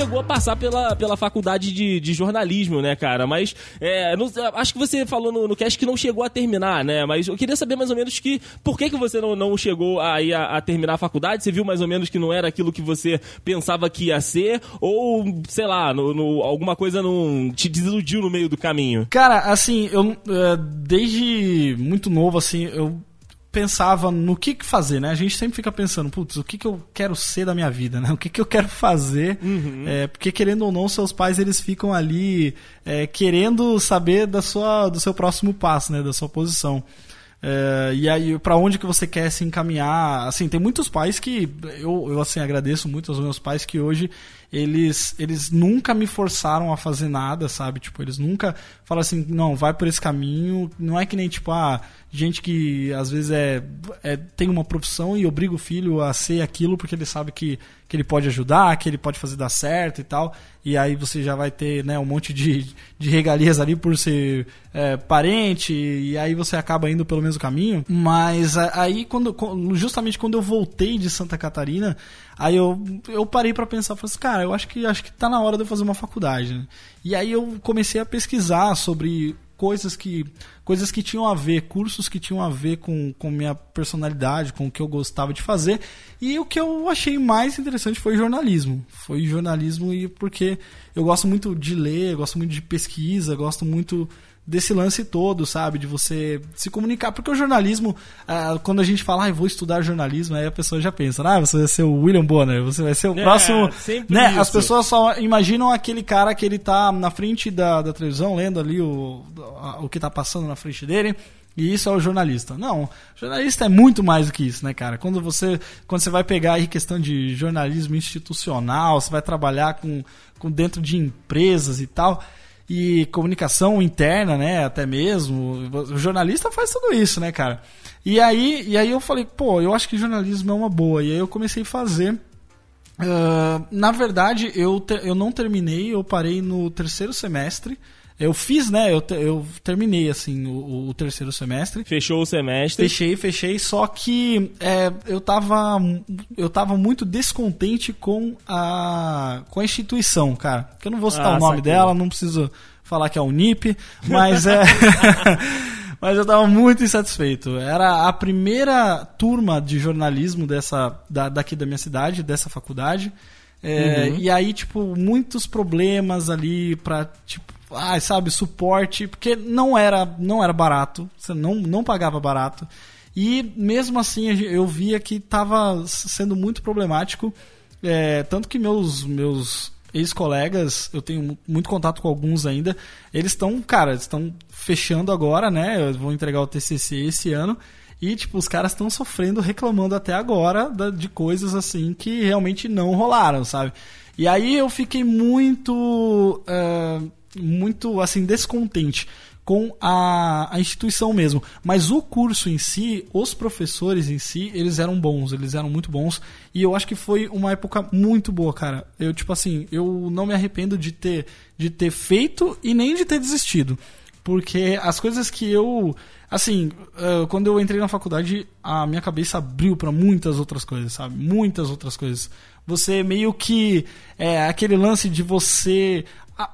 Chegou a passar pela, pela faculdade de, de jornalismo, né, cara? Mas é, não- acho que você falou no, no cast que não chegou a terminar, né? Mas eu queria saber mais ou menos que por que, que você não, não chegou aí a, a terminar a faculdade? Você viu mais ou menos que não era aquilo que você pensava que ia ser? Ou, sei lá, no, no- alguma coisa não te desiludiu no meio do caminho? Cara, assim, eu é, desde muito novo, assim, eu pensava no que, que fazer, né? A gente sempre fica pensando, putz, o que, que eu quero ser da minha vida, né? O que, que eu quero fazer? Uhum. É, porque querendo ou não, seus pais eles ficam ali é, querendo saber da sua, do seu próximo passo, né? Da sua posição. É, e aí, para onde que você quer se encaminhar? Assim, tem muitos pais que eu, eu assim agradeço muito aos meus pais que hoje eles eles nunca me forçaram a fazer nada, sabe? Tipo, eles nunca falaram assim, não, vai por esse caminho. Não é que nem tipo, ah, gente que às vezes é, é tem uma profissão e obriga o filho a ser aquilo porque ele sabe que, que ele pode ajudar, que ele pode fazer dar certo e tal. E aí você já vai ter né, um monte de, de regalias ali por ser é, parente, e aí você acaba indo pelo mesmo caminho. Mas aí, quando, justamente quando eu voltei de Santa Catarina, aí eu, eu parei para pensar, falei assim, cara, eu acho que acho que tá na hora de eu fazer uma faculdade. Né? E aí eu comecei a pesquisar sobre coisas que coisas que tinham a ver, cursos que tinham a ver com, com minha personalidade, com o que eu gostava de fazer. E o que eu achei mais interessante foi jornalismo. Foi jornalismo e porque eu gosto muito de ler, gosto muito de pesquisa, gosto muito desse lance todo, sabe? De você se comunicar. Porque o jornalismo, ah, quando a gente fala, ah, vou estudar jornalismo, aí a pessoa já pensa, ah, você vai ser o William Bonner, você vai ser o é, próximo. Né? Isso. As pessoas só imaginam aquele cara que ele tá na frente da, da televisão, lendo ali o, o que tá passando na frente dele. E isso é o jornalista. Não, jornalista é muito mais do que isso, né, cara? Quando você, quando você vai pegar aí questão de jornalismo institucional, você vai trabalhar com, com dentro de empresas e tal, e comunicação interna, né, até mesmo. O jornalista faz tudo isso, né, cara? E aí, e aí eu falei, pô, eu acho que jornalismo é uma boa. E aí eu comecei a fazer. Uh, na verdade, eu, te, eu não terminei, eu parei no terceiro semestre. Eu fiz, né? Eu, eu terminei, assim, o, o, terceiro semestre. Fechou o semestre? Fechei, fechei. Só que é, eu, tava, eu tava muito descontente com a, com a instituição, cara. Que eu não vou citar ah, o nome saquei. dela, não preciso falar que é a Unip, mas é. mas eu tava muito insatisfeito. Era a primeira turma de jornalismo dessa, da, daqui da minha cidade, dessa faculdade. É, uhum. E aí, tipo, muitos problemas ali pra, tipo, ah, sabe, suporte, porque não era, não era barato, você não, não pagava barato. E mesmo assim eu via que estava sendo muito problemático, é, tanto que meus, meus ex-colegas, eu tenho muito contato com alguns ainda, eles estão, cara, estão fechando agora, né? Eu vou entregar o TCC esse ano. E, tipo, os caras estão sofrendo, reclamando até agora de coisas assim que realmente não rolaram, sabe? E aí eu fiquei muito. Uh, muito assim descontente com a, a instituição mesmo. Mas o curso em si, os professores em si, eles eram bons, eles eram muito bons. E eu acho que foi uma época muito boa, cara. Eu, tipo assim, eu não me arrependo de ter, de ter feito e nem de ter desistido. Porque as coisas que eu. Assim, quando eu entrei na faculdade, a minha cabeça abriu para muitas outras coisas, sabe? Muitas outras coisas. Você meio que. É aquele lance de você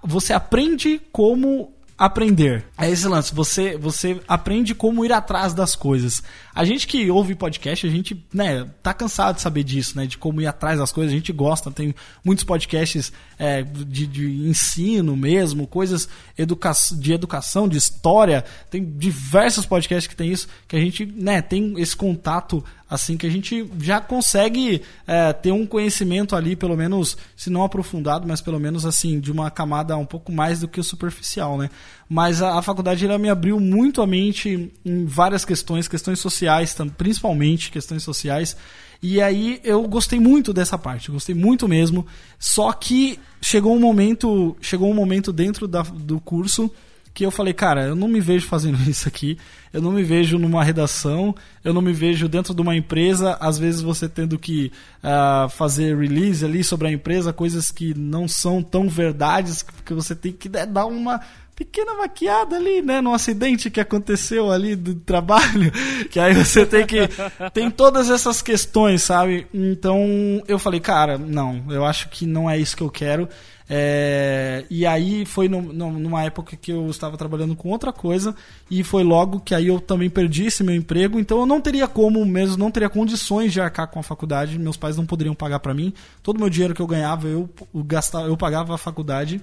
você aprende como aprender. É esse lance, você, você aprende como ir atrás das coisas. A gente que ouve podcast, a gente, né, tá cansado de saber disso, né, de como ir atrás das coisas, a gente gosta, tem muitos podcasts é, de, de, ensino mesmo, coisas educa de educação, de história, tem diversos podcasts que tem isso, que a gente, né, tem esse contato assim que a gente já consegue é, ter um conhecimento ali, pelo menos, se não aprofundado, mas pelo menos assim, de uma camada um pouco mais do que superficial, né? Mas a, a faculdade ela me abriu muito a mente em várias questões, questões sociais, principalmente questões sociais. E aí eu gostei muito dessa parte, gostei muito mesmo. Só que chegou um momento, chegou um momento dentro da, do curso que eu falei, cara, eu não me vejo fazendo isso aqui, eu não me vejo numa redação, eu não me vejo dentro de uma empresa, às vezes você tendo que uh, fazer release ali sobre a empresa, coisas que não são tão verdades, que você tem que né, dar uma pequena maquiada ali, né, no acidente que aconteceu ali do trabalho, que aí você tem que tem todas essas questões, sabe? Então eu falei, cara, não, eu acho que não é isso que eu quero. É, e aí foi no, no, numa época que eu estava trabalhando com outra coisa e foi logo que aí eu também perdi esse meu emprego, então eu não teria como mesmo, não teria condições de arcar com a faculdade, meus pais não poderiam pagar para mim, todo o meu dinheiro que eu ganhava eu, eu gastava, eu pagava a faculdade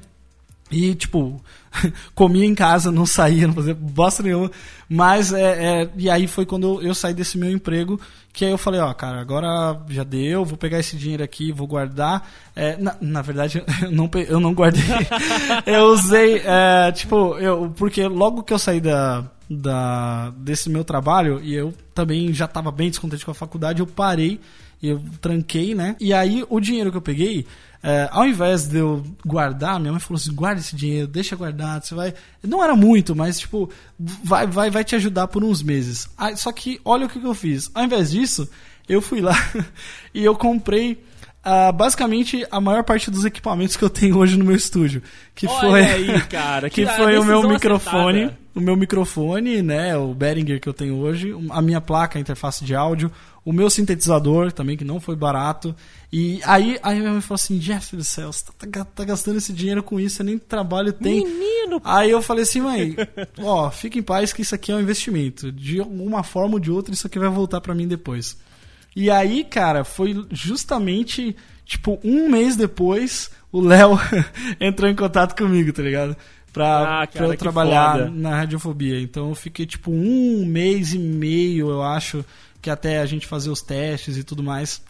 E, tipo, comia em casa, não saía, não fazia bosta nenhuma. Mas, é, é, e aí foi quando eu, saí desse meu emprego, que aí eu falei, ó, cara, agora já deu, vou pegar esse dinheiro aqui, vou guardar. É, na, na verdade, eu não, eu não guardei. eu usei, é, tipo, eu, porque logo que eu saí da, da, desse meu trabalho, e eu também já estava bem descontente com a faculdade, eu parei, eu tranquei, né? E aí o dinheiro que eu peguei, é, ao invés de eu guardar, minha mãe falou assim: guarda esse dinheiro, deixa guardado, você vai. Não era muito, mas tipo, vai, vai, vai te ajudar por uns meses. Aí, só que olha o que que eu fiz. Ao invés disso, eu fui lá e eu comprei. ah, basicamente a maior parte dos equipamentos que eu tenho hoje no meu estúdio. Que Olha foi. aí, cara, que que foi o meu microfone. acertada. O meu microfone, né? O Behringer que eu tenho hoje, a minha placa, a interface de áudio, o meu sintetizador também, que não foi barato. E aí, aí minha mãe falou assim: Jeff do céu, você tá, tá- tá gastando esse dinheiro com isso, você nem trabalho tem. Menino, Aí eu falei assim, mãe, ó, fica em paz que isso aqui é um investimento. De alguma forma ou de outra, isso aqui vai voltar pra mim depois. E aí, cara, foi justamente, tipo, um mês depois, o Léo entrou em contato comigo, tá ligado? Pra, Ah, pra cara, eu que trabalhar foda. na radiofobia. Então eu fiquei, tipo, um mês e meio, eu acho, que até a gente fazer os testes e tudo mais.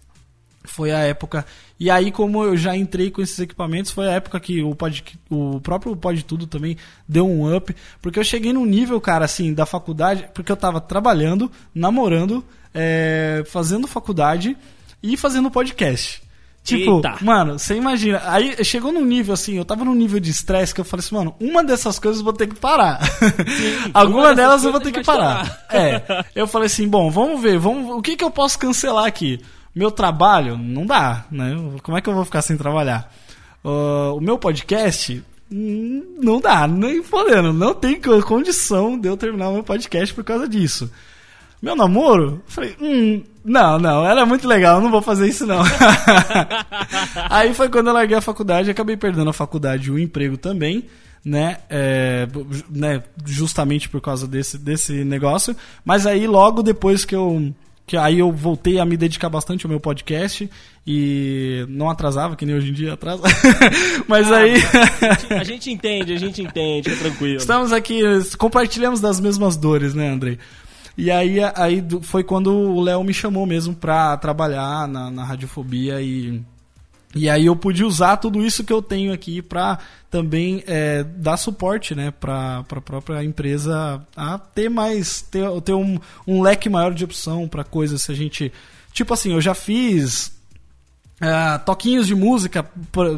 Foi a época. E aí, como eu já entrei com esses equipamentos, foi a época que o, pod, o próprio Pode Tudo também deu um up. Porque eu cheguei num nível, cara, assim, da faculdade, porque eu tava trabalhando, namorando, é, fazendo faculdade e fazendo podcast. Tipo, Eita. mano, você imagina. Aí chegou num nível assim, eu tava num nível de estresse que eu falei assim, mano, uma dessas coisas eu vou ter que parar. uma Alguma delas eu vou ter que parar. É. Eu falei assim, bom, vamos ver, vamos, o que que eu posso cancelar aqui? Meu trabalho, não dá, né? Como é que eu vou ficar sem trabalhar? Ah, o meu podcast, não dá, nem falando, não tem co- condição de eu terminar o meu podcast por causa disso. Meu namoro? Falei, hum, não, não, era muito legal, não vou fazer isso não. Aí foi quando eu larguei a faculdade, acabei perdendo a faculdade e o emprego também, né? É, né, Justamente por causa desse, desse negócio. Mas aí logo depois que eu. Que aí eu voltei a me dedicar bastante ao meu podcast e não atrasava, que nem hoje em dia atrasa. Mas aí. a gente entende, a gente entende, é tranquilo. Estamos aqui, compartilhamos das mesmas dores, né, Andrei? E aí, aí foi quando o Léo me chamou mesmo pra trabalhar na, na radiofobia e, e aí eu pude usar tudo isso que eu tenho aqui pra também é, dar suporte, né, pra, pra própria empresa a ter mais, ter, ter um, um leque maior de opção pra coisas se a gente... Tipo assim, eu já fiz ah, toquinhos de música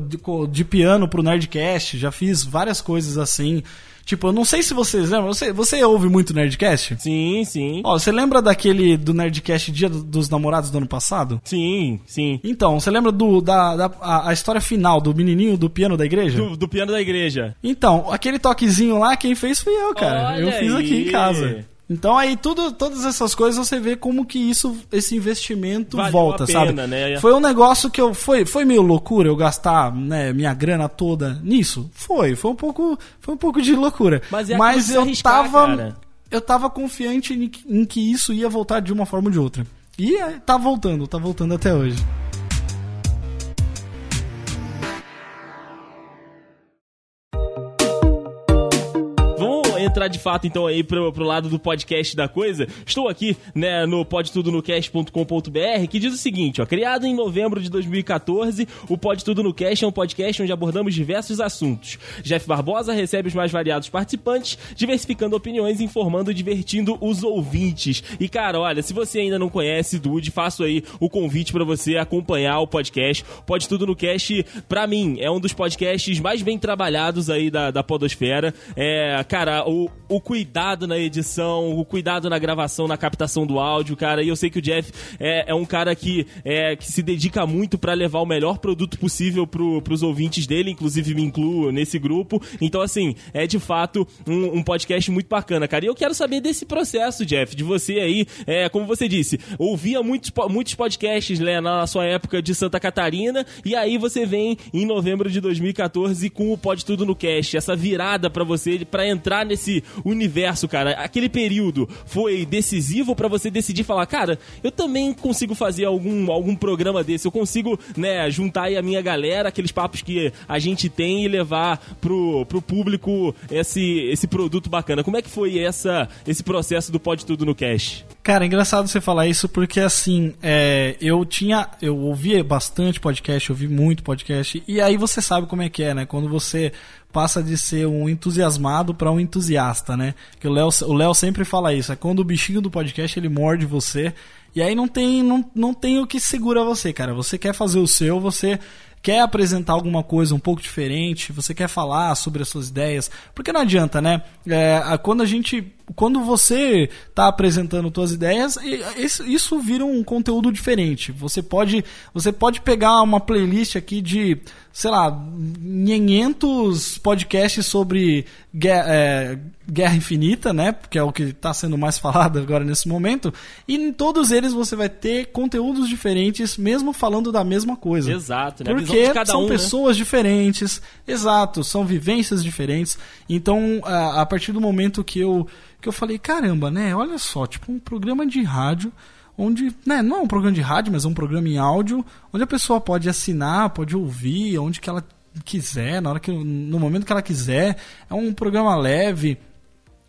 de, de piano pro Nerdcast, já fiz várias coisas assim. Tipo, eu não sei se vocês lembram, você, você ouve muito Nerdcast? Sim, sim. Ó, você lembra daquele do Nerdcast Dia do- dos Namorados do ano passado? Sim, sim. Então, você lembra do, da, da- a, a história final do menininho do piano da igreja? Do, do piano da igreja. Então, aquele toquezinho lá, quem fez fui eu, cara. Olha eu fiz aqui aí. em casa. Então aí tudo, todas essas coisas você vê como que isso, esse investimento Valeu volta, a pena, sabe? né? Foi um negócio que eu foi, foi meio loucura eu gastar, né, minha grana toda nisso. Foi, foi um pouco, foi um pouco de loucura. Mas é se eu arriscar, tava, cara. eu tava confiante em, que- em que isso ia voltar de uma forma ou de outra. E é, tá voltando, tá voltando até hoje. Entrar de fato então aí pro, pro lado do podcast da coisa. Estou aqui, né, no podtudonocast.com.br que diz o seguinte, ó, criado em novembro de 2014, o Pode Tudo no Cast é um podcast onde abordamos diversos assuntos. Jeff Barbosa recebe os mais variados participantes, diversificando opiniões, informando e divertindo os ouvintes. E cara, olha, se você ainda não conhece Dude, faço aí o convite pra você acompanhar o podcast. Pode Tudo no Cast, pra mim, é um dos podcasts mais bem trabalhados aí da, da podosfera. É, cara, o, o cuidado na edição, o cuidado na gravação, na captação do áudio, cara. E eu sei que o Jeff é, é um cara que, é, que se dedica muito pra levar o melhor produto possível pro, pros ouvintes dele, inclusive me incluo nesse grupo. Então, assim, é de fato um, um podcast muito bacana, cara. E eu quero saber desse processo, Jeff, de você aí, é, como você disse, ouvia muitos, muitos podcasts né, na sua época de Santa Catarina, e aí você vem em novembro de 2014 com o Pode Tudo no Cast, essa virada pra você, pra entrar nesse, universo, cara, aquele período foi decisivo para você decidir falar, cara, eu também consigo fazer algum, algum programa desse, eu consigo, né, juntar aí a minha galera, aqueles papos que a gente tem e levar pro, pro público esse, esse produto bacana. Como é que foi essa, esse processo do Pode Tudo no Cash? Cara, é engraçado você falar isso porque assim, é, eu tinha, eu ouvia bastante podcast, ouvi muito podcast, e aí você sabe como é que é, né? Quando você passa de ser um entusiasmado para um entusiasta, né? Que o Léo, o sempre fala isso, é quando o bichinho do podcast ele morde você, e aí não tem, não, não tem o que segura você, cara. Você quer fazer o seu, você quer apresentar alguma coisa um pouco diferente, você quer falar sobre as suas ideias, porque não adianta, né? É, quando a gente, quando você está apresentando suas ideias, isso vira um conteúdo diferente. Você pode, você pode pegar uma playlist aqui de sei lá, 500 podcasts sobre guerra, é, guerra Infinita, né? Que é o que está sendo mais falado agora nesse momento. E em todos eles você vai ter conteúdos diferentes, mesmo falando da mesma coisa. Exato, né? Porque são um, né? pessoas né? diferentes, exato, são vivências diferentes. Então, a, a partir do momento que eu, que eu falei, caramba, né? Olha só, tipo, um programa de rádio onde, né, não é um programa de rádio, mas é um programa em áudio, onde a pessoa pode assinar, pode ouvir, onde que ela quiser, na hora que no momento que ela quiser. É um programa leve,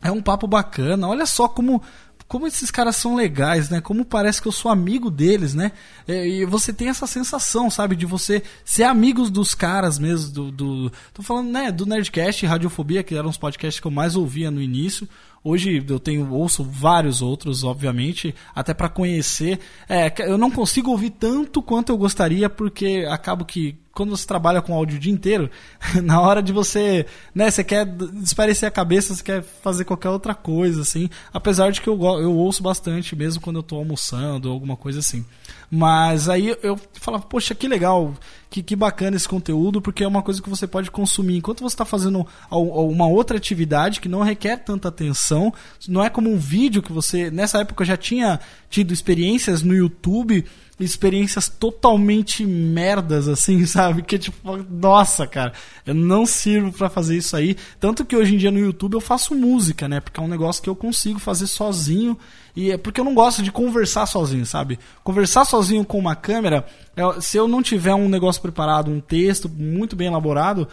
é um papo bacana. Olha só como como esses caras são legais, né? Como parece que eu sou amigo deles, né? E você tem essa sensação, sabe? De você ser amigos dos caras mesmo, do... do tô falando, né? Do Nerdcast Radiofobia, que eram os podcasts que eu mais ouvia no início. Hoje eu tenho ouço vários outros, obviamente, até para conhecer. É, eu não consigo ouvir tanto quanto eu gostaria, porque acabo que quando você trabalha com áudio o dia inteiro, na hora de você, né, você quer desparecer a cabeça, você quer fazer qualquer outra coisa, assim. Apesar de que eu, eu ouço bastante, mesmo quando eu tô almoçando ou alguma coisa assim. Mas aí eu falava, poxa, que legal, que, que bacana esse conteúdo, porque é uma coisa que você pode consumir enquanto você está fazendo uma outra atividade que não requer tanta atenção. Não é como um vídeo que você. Nessa época eu já tinha tido experiências no YouTube experiências totalmente merdas, assim, sabe? Que tipo, nossa, cara, eu não sirvo para fazer isso aí. Tanto que hoje em dia no YouTube eu faço música, né? Porque é um negócio que eu consigo fazer sozinho. E é porque eu não gosto de conversar sozinho, sabe? Conversar sozinho com uma câmera, é, se eu não tiver um negócio preparado, um texto muito bem elaborado,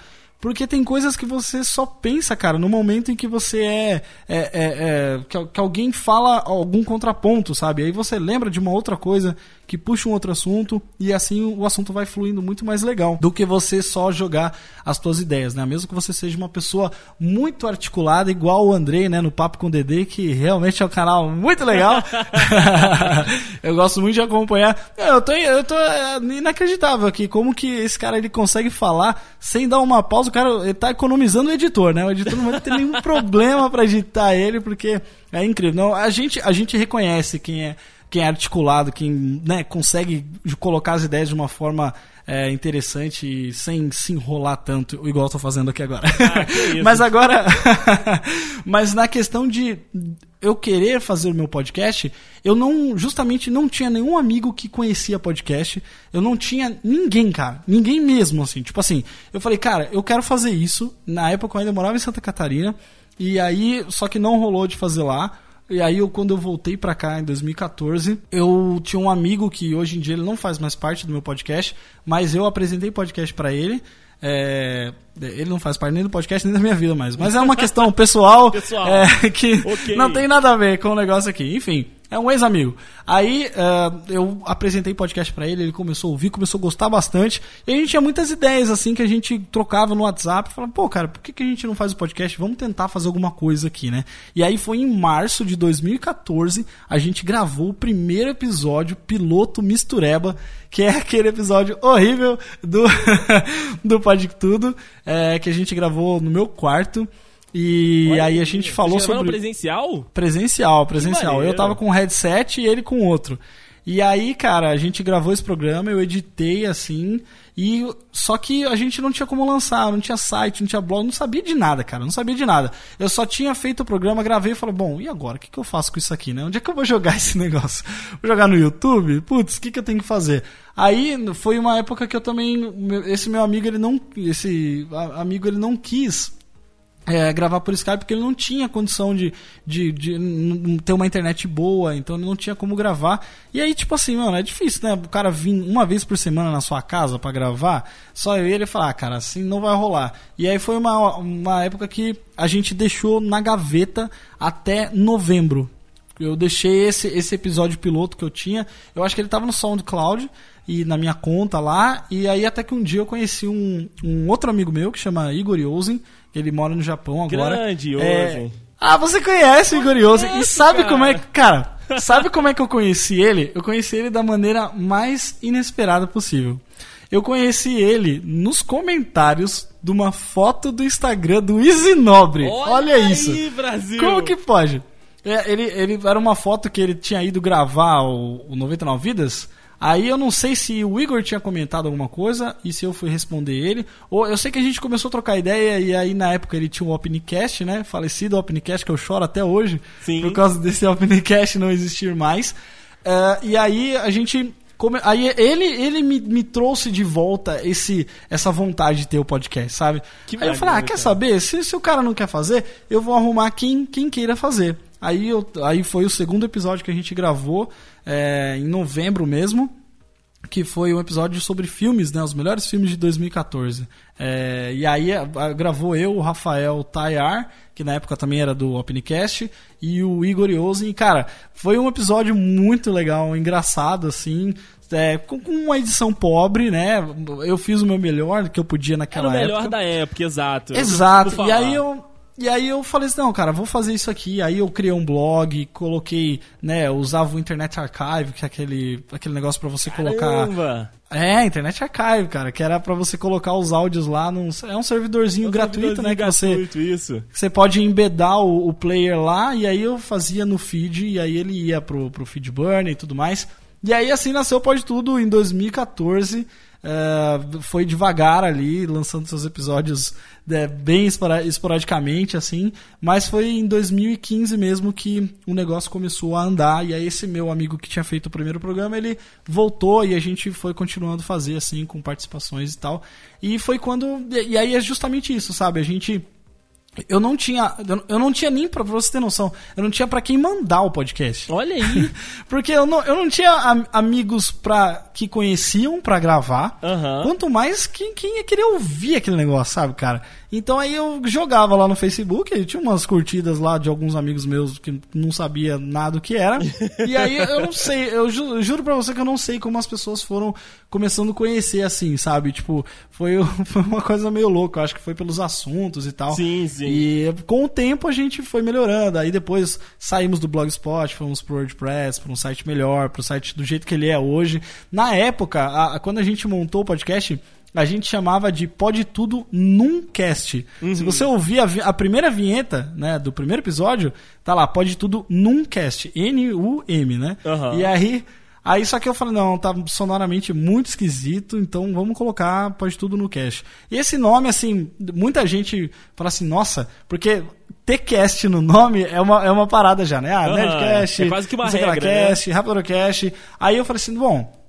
porque tem coisas que você só pensa, cara, no momento em que você é. é, é, é que, que, alguém fala algum contraponto, sabe? Aí você lembra de uma outra coisa que puxa um outro assunto e assim o assunto vai fluindo muito mais legal do que você só jogar as suas ideias, né? Mesmo que você seja uma pessoa muito articulada, igual o Andrei, né, no Papo com o Dedê, que realmente é um canal muito legal. eu gosto muito de acompanhar. Eu tô, eu tô é, inacreditável aqui como que esse cara ele consegue falar sem dar uma pausa. O cara ele tá economizando o editor, né? O editor não vai ter nenhum problema para editar ele porque é incrível. Não, a gente a gente reconhece quem é quem é articulado, quem né, consegue colocar as ideias de uma forma é, interessante e sem se enrolar tanto, igual eu tô fazendo aqui agora. Ah, mas agora, mas na questão de eu querer fazer o meu podcast, eu não, justamente não tinha nenhum amigo que conhecia podcast, eu não tinha ninguém, cara, ninguém mesmo, assim, tipo assim, eu falei, cara, eu quero fazer isso, na época eu ainda morava em Santa Catarina, e aí, só que não rolou de fazer lá, e aí, eu, quando eu voltei para cá em 2014, eu tinha um amigo que hoje em dia ele não faz mais parte do meu podcast, mas eu apresentei podcast para ele. É, ele não faz parte nem do podcast nem da minha vida mais. Mas é uma questão pessoal, pessoal. É, que okay. não tem nada a ver com o negócio aqui. Enfim, é um ex-amigo. Aí uh, eu apresentei podcast para ele, ele começou a ouvir, começou a gostar bastante. E a gente tinha muitas ideias, assim, que a gente trocava no WhatsApp. Falava, pô, cara, por que, que a gente não faz o podcast? Vamos tentar fazer alguma coisa aqui, né? E aí foi em março de 2014, a gente gravou o primeiro episódio, piloto Mistureba, que é aquele episódio horrível do, do Pode Tudo, é, que a gente gravou no meu quarto. E Olha, aí a gente falou sobre. presencial? Presencial, presencial. Eu tava com um headset e ele com outro. E aí, cara, a gente gravou esse programa, eu editei assim, e só que a gente não tinha como lançar, não tinha site, não tinha blog, não sabia de nada, cara, não sabia de nada. Eu só tinha feito o programa, gravei e falei, bom, e agora? O que, que eu faço com isso aqui, né? Onde é que eu vou jogar esse negócio? Vou jogar no YouTube? Putz, o que, que eu tenho que fazer? Aí foi uma época que eu também, esse meu amigo, ele não, esse amigo, ele não quis é, gravar por Skype porque ele não tinha condição de, de, de, ter uma internet boa, então ele não tinha como gravar. E aí, tipo assim, mano, é difícil, né? O cara vir uma vez por semana na sua casa pra gravar, só eu e ele falar, ah, cara, assim não vai rolar. E aí foi uma, uma época que a gente deixou na gaveta até novembro. Eu deixei esse, esse episódio piloto que eu tinha, eu acho que ele tava no SoundCloud e na minha conta lá, e aí até que um dia eu conheci um, um outro amigo meu que chama Igor Yosen, ele mora no Japão agora. Grande É. Ah, você conhece o Igor Yosen? E sabe cara. como é que. Cara, sabe como é que eu conheci ele? Eu conheci ele da maneira mais inesperada possível. Eu conheci ele nos comentários de uma foto do Instagram do Easy Nobre. Olha, isso. aí, Brasil. Como que pode? É, ele, ele era uma foto que ele tinha ido gravar o, o 99 Vidas. Aí eu não sei se o Igor tinha comentado alguma coisa e se eu fui responder ele. Ou eu sei que a gente começou a trocar ideia e aí na época ele tinha o Opencast, né? Falecido Opencast que eu choro até hoje. Sim. Por causa desse Opencast não existir mais. É, e aí a gente. Aí ele, ele me, me trouxe de volta esse, essa vontade de ter o podcast, sabe? Que aí eu falei, ah, quer saber? Se, se o cara não quer fazer, eu vou arrumar quem, quem queira fazer. Aí, eu, aí foi o segundo episódio que a gente gravou, é, em novembro mesmo, que foi um episódio sobre filmes, né? Os melhores filmes de 2014. É, e aí a- a- gravou eu, o Rafael Tayar, que na época também era do Opencast, e o Igor Yosen. E, cara, foi um episódio muito legal, engraçado, assim. é, com, com uma edição pobre, né? Eu fiz o meu melhor que eu podia Era naquela o melhor época. da época, exato. Exato. E aí eu e aí eu falei assim, não, cara, vou fazer isso aqui. Aí eu criei um blog, coloquei, né, eu usava o Internet Archive, que é aquele, aquele negócio pra você colocar. Caramba. É, Internet Archive, cara, que era pra você colocar os áudios lá num, é um servidorzinho Um gratuito, né, que você gratuito, isso. você pode embedar o, o player lá e aí eu fazia no feed e aí ele ia pro, pro feed burn e tudo mais. E aí assim nasceu o Pode Tudo em 2014. Eh, foi devagar ali, lançando seus episódios né, bem espora- esporadicamente, assim. Mas foi em 2015 mesmo que o negócio começou a andar. E aí esse meu amigo que tinha feito o primeiro programa, ele voltou e a gente foi continuando a fazer, assim, com participações e tal. E foi quando... E aí é justamente isso, sabe? A gente... Eu não tinha, eu não tinha nem pra, pra você ter noção, eu não tinha pra quem mandar o podcast. Olha aí. Porque eu não, eu não tinha am- amigos pra, que conheciam pra gravar, Aham. quanto mais quem, quem ia querer ouvir aquele negócio, sabe, cara? Então aí eu jogava lá no Facebook, aí tinha umas curtidas lá de alguns amigos meus que não sabia nada do que era. e aí eu não sei, eu ju- juro pra você que eu não sei como as pessoas foram começando a conhecer assim, sabe? Tipo, foi, foi uma coisa meio louca, eu acho que foi pelos assuntos e tal. Sim, sim. E com o tempo a gente foi melhorando. Aí depois saímos do Blogspot, fomos pro WordPress, para um site melhor, pro site do jeito que ele é hoje. Na época, a- a- quando a gente montou o podcast, a gente chamava de Pode Tudo Num Cast. Uhum. Se você ouvir a, a primeira vinheta, né, do primeiro episódio, tá lá, Pode Tudo Num Cast. N-U-M, né? Aham. E aí, aí só que eu falei, não, tá sonoramente muito esquisito, então vamos colocar Pode Tudo no Cast. E esse nome, assim, muita gente fala assim, nossa, porque ter cast no nome é uma, é uma parada já, né? Ah, Aham, Nerdcast, é quase que uma regra, né? Cast, Rapidocast. Aí eu falei assim, bom,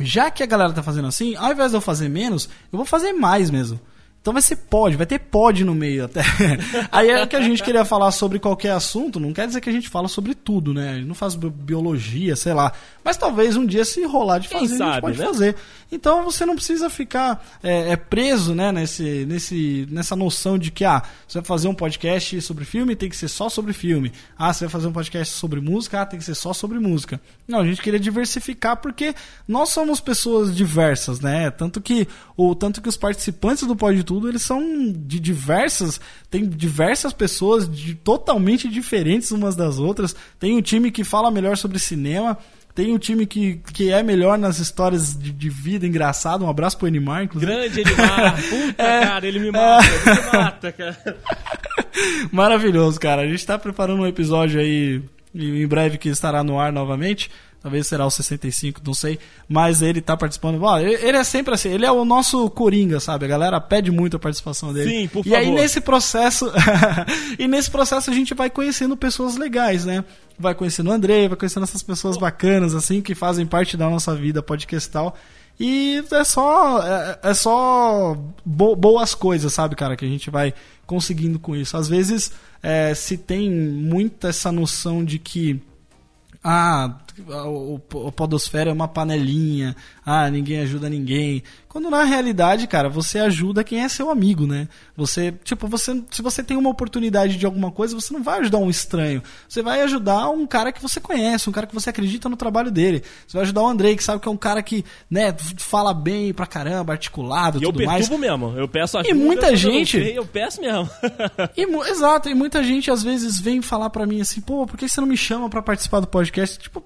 já que a galera tá fazendo assim, ao invés de eu fazer menos, eu vou fazer mais mesmo. Então vai ser pod, vai ter pod no meio até. Aí é que a gente queria falar sobre qualquer assunto, não quer dizer que a gente fala sobre tudo, né? A gente não faz bi- biologia, sei lá. Mas talvez um dia se rolar de fazer, a gente sabe, pode né? fazer. Então você não precisa ficar é, é, preso né, nesse, nesse, nessa noção de que ah, você vai fazer um podcast sobre filme, tem que ser só sobre filme. Ah, você vai fazer um podcast sobre música, ah, tem que ser só sobre música. Não, a gente queria diversificar porque nós somos pessoas diversas, né? Tanto que, o, tanto que os participantes do Pode Tudo, eles são de diversas, tem diversas pessoas de, totalmente diferentes umas das outras. Tem um time que fala melhor sobre cinema, tem um time que, que é melhor nas histórias de, de vida engraçado. Um abraço pro Enimar, inclusive. Grande Edmar. Puta, É, cara, ele me mata. Ele me mata, cara. Maravilhoso, cara. A gente tá preparando um episódio aí em breve que estará no ar novamente. Talvez será o 65, não sei. Mas ele tá participando. Ó, ele é sempre assim, ele é o nosso Coringa, sabe? A galera pede muito a participação dele. Sim, por E aí favor. nesse processo. e nesse processo a gente vai conhecendo pessoas legais, né? Vai conhecendo o Andrei, vai conhecendo essas pessoas bacanas, assim, que fazem parte da nossa vida podcastal. E é só, é, é só bo boas coisas, sabe, cara, que a gente vai conseguindo com isso. Às vezes é, se tem muita essa noção de que ah, a podosfera é uma panelinha, ah, ninguém ajuda ninguém. Quando na realidade, cara, você ajuda quem é seu amigo, né? Você, tipo, você, se você tem uma oportunidade de alguma coisa, você não vai ajudar um estranho. Você vai ajudar um cara que você conhece, um cara que você acredita no trabalho dele. Você vai ajudar o Andrei, que sabe que é um cara que, né, fala bem pra caramba, articulado, e tudo eu mais. mesmo. Eu peço ajuda. E muita gente, eu, eu peço mesmo. e, exato, e muita gente às vezes vem falar pra mim assim, pô, por que você não me chama para participar do podcast? Tipo,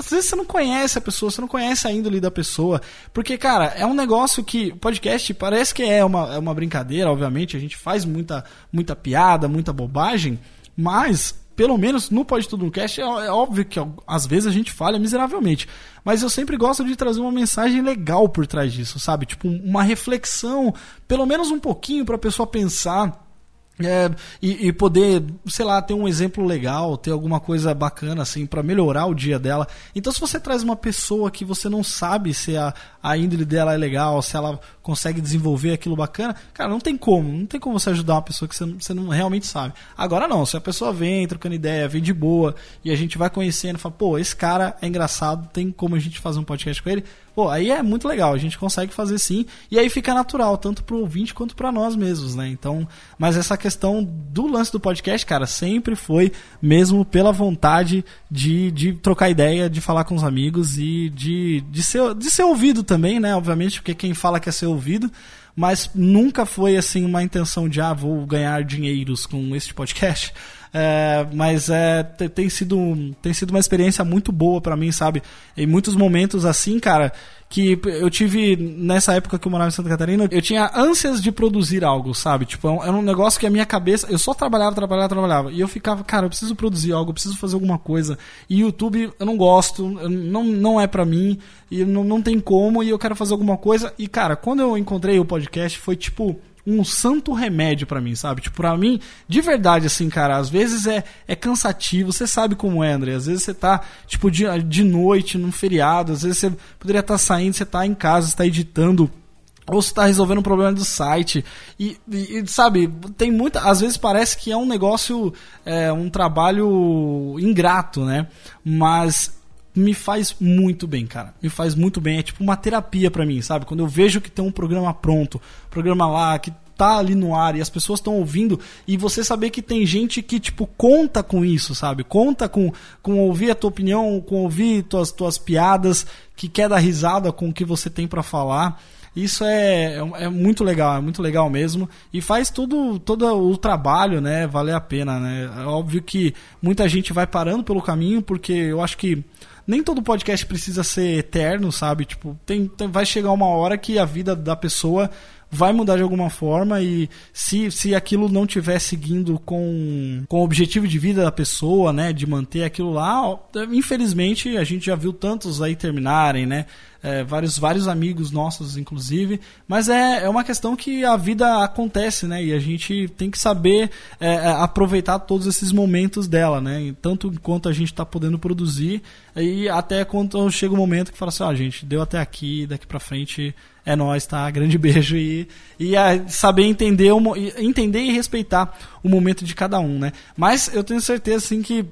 às vezes você não conhece a pessoa, você não conhece a índole da pessoa. Porque, cara, é um negócio que. Podcast parece que é uma, é uma brincadeira, obviamente. A gente faz muita, muita piada, muita bobagem. Mas, pelo menos no Pode Tudo no Cast, é, é óbvio que às vezes a gente falha miseravelmente. Mas eu sempre gosto de trazer uma mensagem legal por trás disso, sabe? Tipo, uma reflexão, pelo menos um pouquinho para a pessoa pensar é, e, e, poder, sei lá, ter um exemplo legal, ter alguma coisa bacana assim para melhorar o dia dela. Então, se você traz uma pessoa que você não sabe se a, a índole dela é legal, se ela consegue desenvolver aquilo bacana, cara, não tem como, não tem como você ajudar uma pessoa que você, você não realmente sabe. Agora não, se a pessoa vem trocando ideia, vem de boa e a gente vai conhecendo, fala, pô, esse cara é engraçado, tem como a gente fazer um podcast com ele, Pô, aí é muito legal, a gente consegue fazer sim, e aí fica natural, tanto pro ouvinte quanto para nós mesmos, né? Então, mas essa questão do lance do podcast, cara, sempre foi mesmo pela vontade de, de trocar ideia, de falar com os amigos e de, de, ser, de ser ouvido também, né? Obviamente, porque quem fala quer ser ouvido, mas nunca foi assim uma intenção de, ah, vou ganhar dinheiros com este podcast. É, mas é, tem, sido, tem sido uma experiência muito boa para mim, sabe? Em muitos momentos assim, cara, que eu tive nessa época que eu morava em Santa Catarina, eu tinha ânsias de produzir algo, sabe? Tipo, é era um negócio que a minha cabeça, eu só trabalhava, trabalhava, trabalhava. E eu ficava, cara, eu preciso produzir algo, eu preciso fazer alguma coisa. E YouTube eu não gosto, não, não é para mim, e não, não tem como, e eu quero fazer alguma coisa. E, cara, quando eu encontrei o podcast, foi tipo um santo remédio para mim, sabe? Tipo, pra mim, de verdade, assim, cara, às vezes é, é cansativo, você sabe como é, André. Às vezes você tá, tipo, de, de noite, num feriado, às vezes você poderia estar tá saindo, você tá em casa, você tá editando ou você está resolvendo um problema do site. E, e, sabe, tem muita. Às vezes parece que é um negócio, é, um trabalho ingrato, né? Mas me faz muito bem, cara. Me faz muito bem. É tipo uma terapia para mim, sabe? Quando eu vejo que tem um programa pronto, programa lá, que tá ali no ar e as pessoas estão ouvindo e você saber que tem gente que tipo conta com isso, sabe? Conta com com ouvir a tua opinião, com ouvir tuas tuas piadas, que quer dar risada com o que você tem para falar. Isso é, é, é muito legal, é muito legal mesmo. E faz tudo, todo o trabalho, né, valer a pena, né? É óbvio que muita gente vai parando pelo caminho, porque eu acho que nem todo podcast precisa ser eterno, sabe? Tipo, tem, tem, vai chegar uma hora que a vida da pessoa vai mudar de alguma forma e se, se aquilo não estiver seguindo com, com o objetivo de vida da pessoa, né, de manter aquilo lá, infelizmente a gente já viu tantos aí terminarem, né, é, vários, vários amigos nossos, inclusive. Mas é, é uma questão que a vida acontece, né? E a gente tem que saber é, é aproveitar todos esses momentos dela, né? Tanto enquanto a gente está podendo produzir, e até quando chega o momento que fala assim, ó, ah, gente, deu até aqui, daqui para frente é nós, tá? Grande beijo e, e saber entender, entender e respeitar o momento de cada um, né? Mas eu tenho certeza, assim, que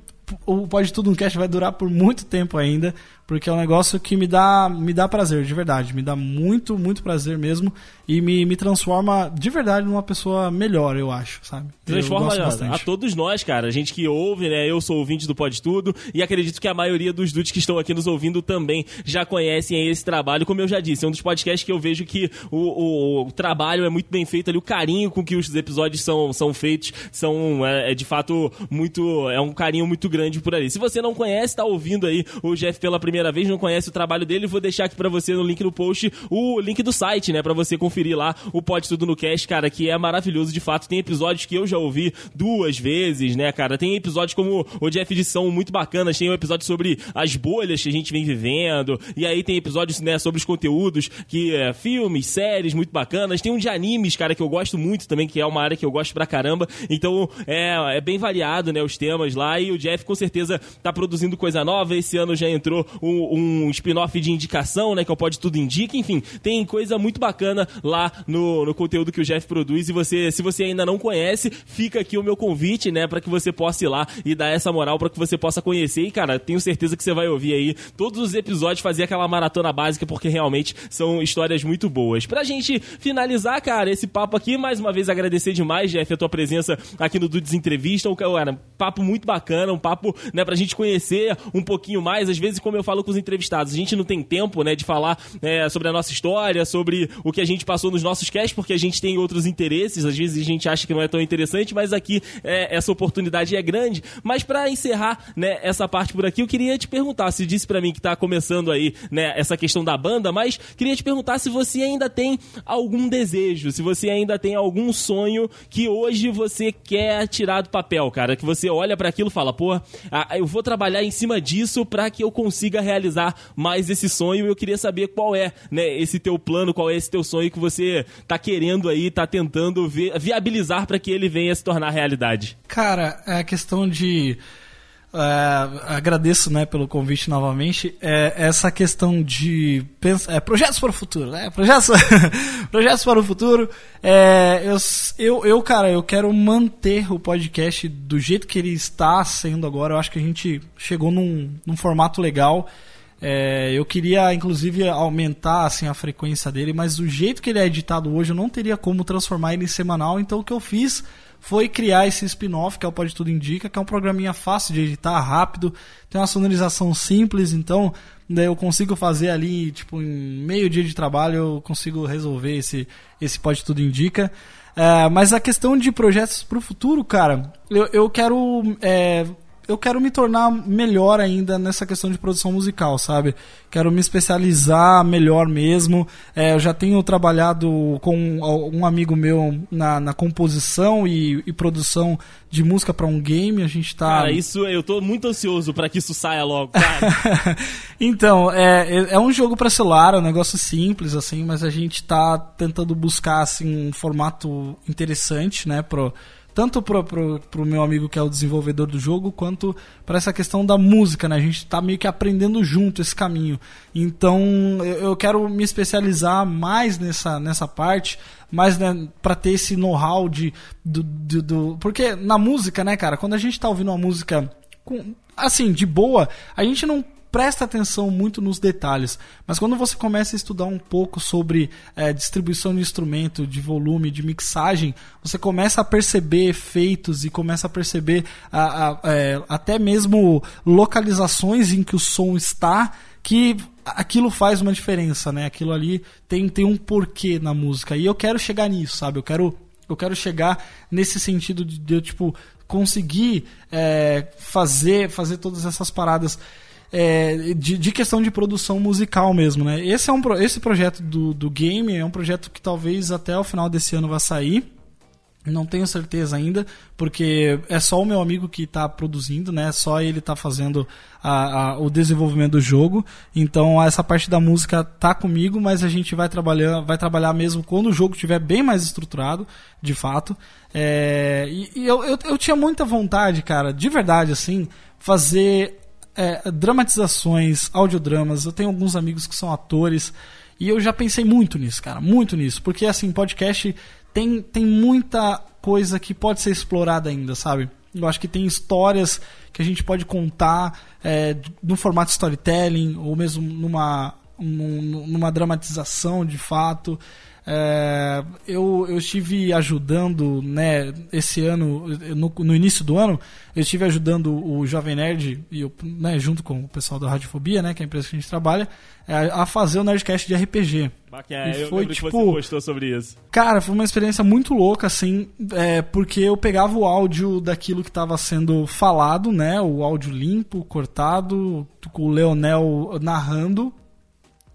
o Pode Tudo no Cast vai durar por muito tempo ainda, porque é um negócio que me dá, me dá prazer, de verdade. Me dá muito, muito prazer mesmo. E me, me transforma de verdade numa pessoa melhor, eu acho, sabe? Transforma a, a, todos nós, cara. A gente que ouve, né? Eu sou ouvinte do Pode Tudo. E acredito que a maioria dos dudes que estão aqui nos ouvindo também já conhecem esse trabalho. Como eu já disse, é um dos podcasts que eu vejo que o, o, o trabalho é muito bem feito ali. O carinho com que os episódios são, são feitos são, é, é de fato, muito. É um carinho muito grande por ali. Se você não conhece, tá ouvindo aí o Jeff pela primeira primeira vez, não conhece o trabalho dele, vou deixar aqui para você no link no post o link do site, né, para você conferir lá o Pode Tudo no Cast, cara, que é maravilhoso de fato. Tem episódios que eu já ouvi duas vezes, né, cara? Tem episódios como o de edição muito bacanas, tem um episódio sobre as bolhas que a gente vem vivendo, e aí tem episódios, né, sobre os conteúdos que é, filmes, séries muito bacanas. Tem um de animes, cara, que eu gosto muito também, que é uma área que eu gosto pra caramba. Então, é, é bem variado, né, os temas lá, e o Jeff com certeza tá produzindo coisa nova. Esse ano já entrou o um, um spin-off de indicação, né? Que é o Pode Tudo Indica, enfim, tem coisa muito bacana lá no, no conteúdo que o Jeff produz. E você, se você ainda não conhece, fica aqui o meu convite, né? Para que você possa ir lá e dar essa moral para que você possa conhecer. E, cara, tenho certeza que você vai ouvir aí todos os episódios, fazer aquela maratona básica, porque realmente são histórias muito boas. Pra gente finalizar, cara, esse papo aqui, mais uma vez agradecer demais, Jeff, a tua presença aqui no Dudes Entrevista. Um cara, papo muito bacana, um papo, né, pra gente conhecer um pouquinho mais. Às vezes, como eu falo com os entrevistados, a gente não tem tempo, né, de falar é, sobre a nossa história, sobre o que a gente passou nos nossos casts, porque a gente tem outros interesses. Às vezes a gente acha que não é tão interessante, mas aqui é, essa oportunidade é grande. Mas para encerrar, né, essa parte por aqui, eu queria te perguntar, se disse para mim que tá começando aí, né, essa questão da banda, mas queria te perguntar se você ainda tem algum desejo, se você ainda tem algum sonho que hoje você quer tirar do papel, cara, que você olha para aquilo e fala, pô, eu vou trabalhar em cima disso para que eu consiga realizar mais esse sonho eu queria saber qual é, né, esse teu plano, qual é esse teu sonho que você tá querendo aí, tá tentando viabilizar para que ele venha se tornar realidade. Cara, é a questão de é, agradeço né, pelo convite novamente. É, essa questão de é, projetos para o futuro, né? Projetos, projetos para o futuro. É, eu, eu, eu, cara, eu quero manter o podcast do jeito que ele está sendo agora. Eu acho que a gente chegou num, num formato legal. É, eu queria, inclusive, aumentar assim, a frequência dele, mas do jeito que ele é editado hoje, eu não teria como transformar ele em semanal. Então, o que eu fiz foi criar esse spin-off, que é o Pode Tudo Indica, que é um programinha fácil de editar, rápido, tem uma sonorização simples, então né, eu consigo fazer ali, tipo, em meio dia de trabalho, eu consigo resolver esse, esse Pode Tudo Indica. É, mas a questão de projetos para o futuro, cara, eu, eu quero é, eu quero me tornar melhor ainda nessa questão de produção musical, sabe? Quero me especializar melhor mesmo. É, eu já tenho trabalhado com um amigo meu na, na composição e, e, produção de música para um game. A gente tá. Cara, isso eu tô muito ansioso para que isso saia logo, cara. então, é, é, é um jogo para celular, é um negócio simples, assim, mas a gente tá tentando buscar assim, um formato interessante, né? Pro, tanto pro, pro meu amigo que é o desenvolvedor do jogo, quanto para essa questão da música, né? A gente tá meio que aprendendo junto esse caminho. Então eu, eu quero me especializar mais nessa, nessa parte, mais né, para ter esse know-how de do, do, Porque na música, né, cara, quando a gente tá ouvindo uma música. Com, assim, de boa, a gente não presta atenção muito nos detalhes, mas quando você começa a estudar um pouco sobre é, distribuição de instrumento, de volume, de mixagem, você começa a perceber efeitos e começa a perceber a, a, é, até mesmo localizações em que o som está que aquilo faz uma diferença, né? Aquilo ali tem, tem um porquê na música. E eu quero chegar nisso, sabe? Eu quero, eu quero chegar nesse sentido de, de eu, tipo, conseguir é, fazer, fazer todas essas paradas é, de, de, questão de produção musical mesmo, né? Esse, é um, esse projeto do, do game é um projeto que talvez até o final desse ano vá sair. Não tenho certeza ainda, porque é só o meu amigo que está produzindo, né? Só ele está fazendo a, a, o desenvolvimento do jogo. Então essa parte da música tá comigo, mas a gente vai trabalhar, vai trabalhar mesmo quando o jogo estiver bem mais estruturado, de fato. É, e, e eu, eu, eu tinha muita vontade, cara, de verdade, assim, fazer é, dramatizações, audiodramas. Eu tenho alguns amigos que são atores e eu já pensei muito nisso, cara, muito nisso, porque assim, podcast tem, tem muita coisa que pode ser explorada ainda, sabe? Eu acho que tem histórias que a gente pode contar é, no formato storytelling ou mesmo numa, numa dramatização de fato. É, eu, eu estive ajudando, né, esse ano, no, no, início do ano, eu estive ajudando o Jovem Nerd, e eu, né, junto com o pessoal da Radiofobia, né, que é a empresa que a gente trabalha, é, a fazer o Nerdcast de RPG. Bacana, e foi, tipo, você postou sobre isso. Cara, foi uma experiência muito louca, assim, é, porque eu pegava o áudio daquilo que estava sendo falado, né, o áudio limpo, cortado, com o Leonel narrando,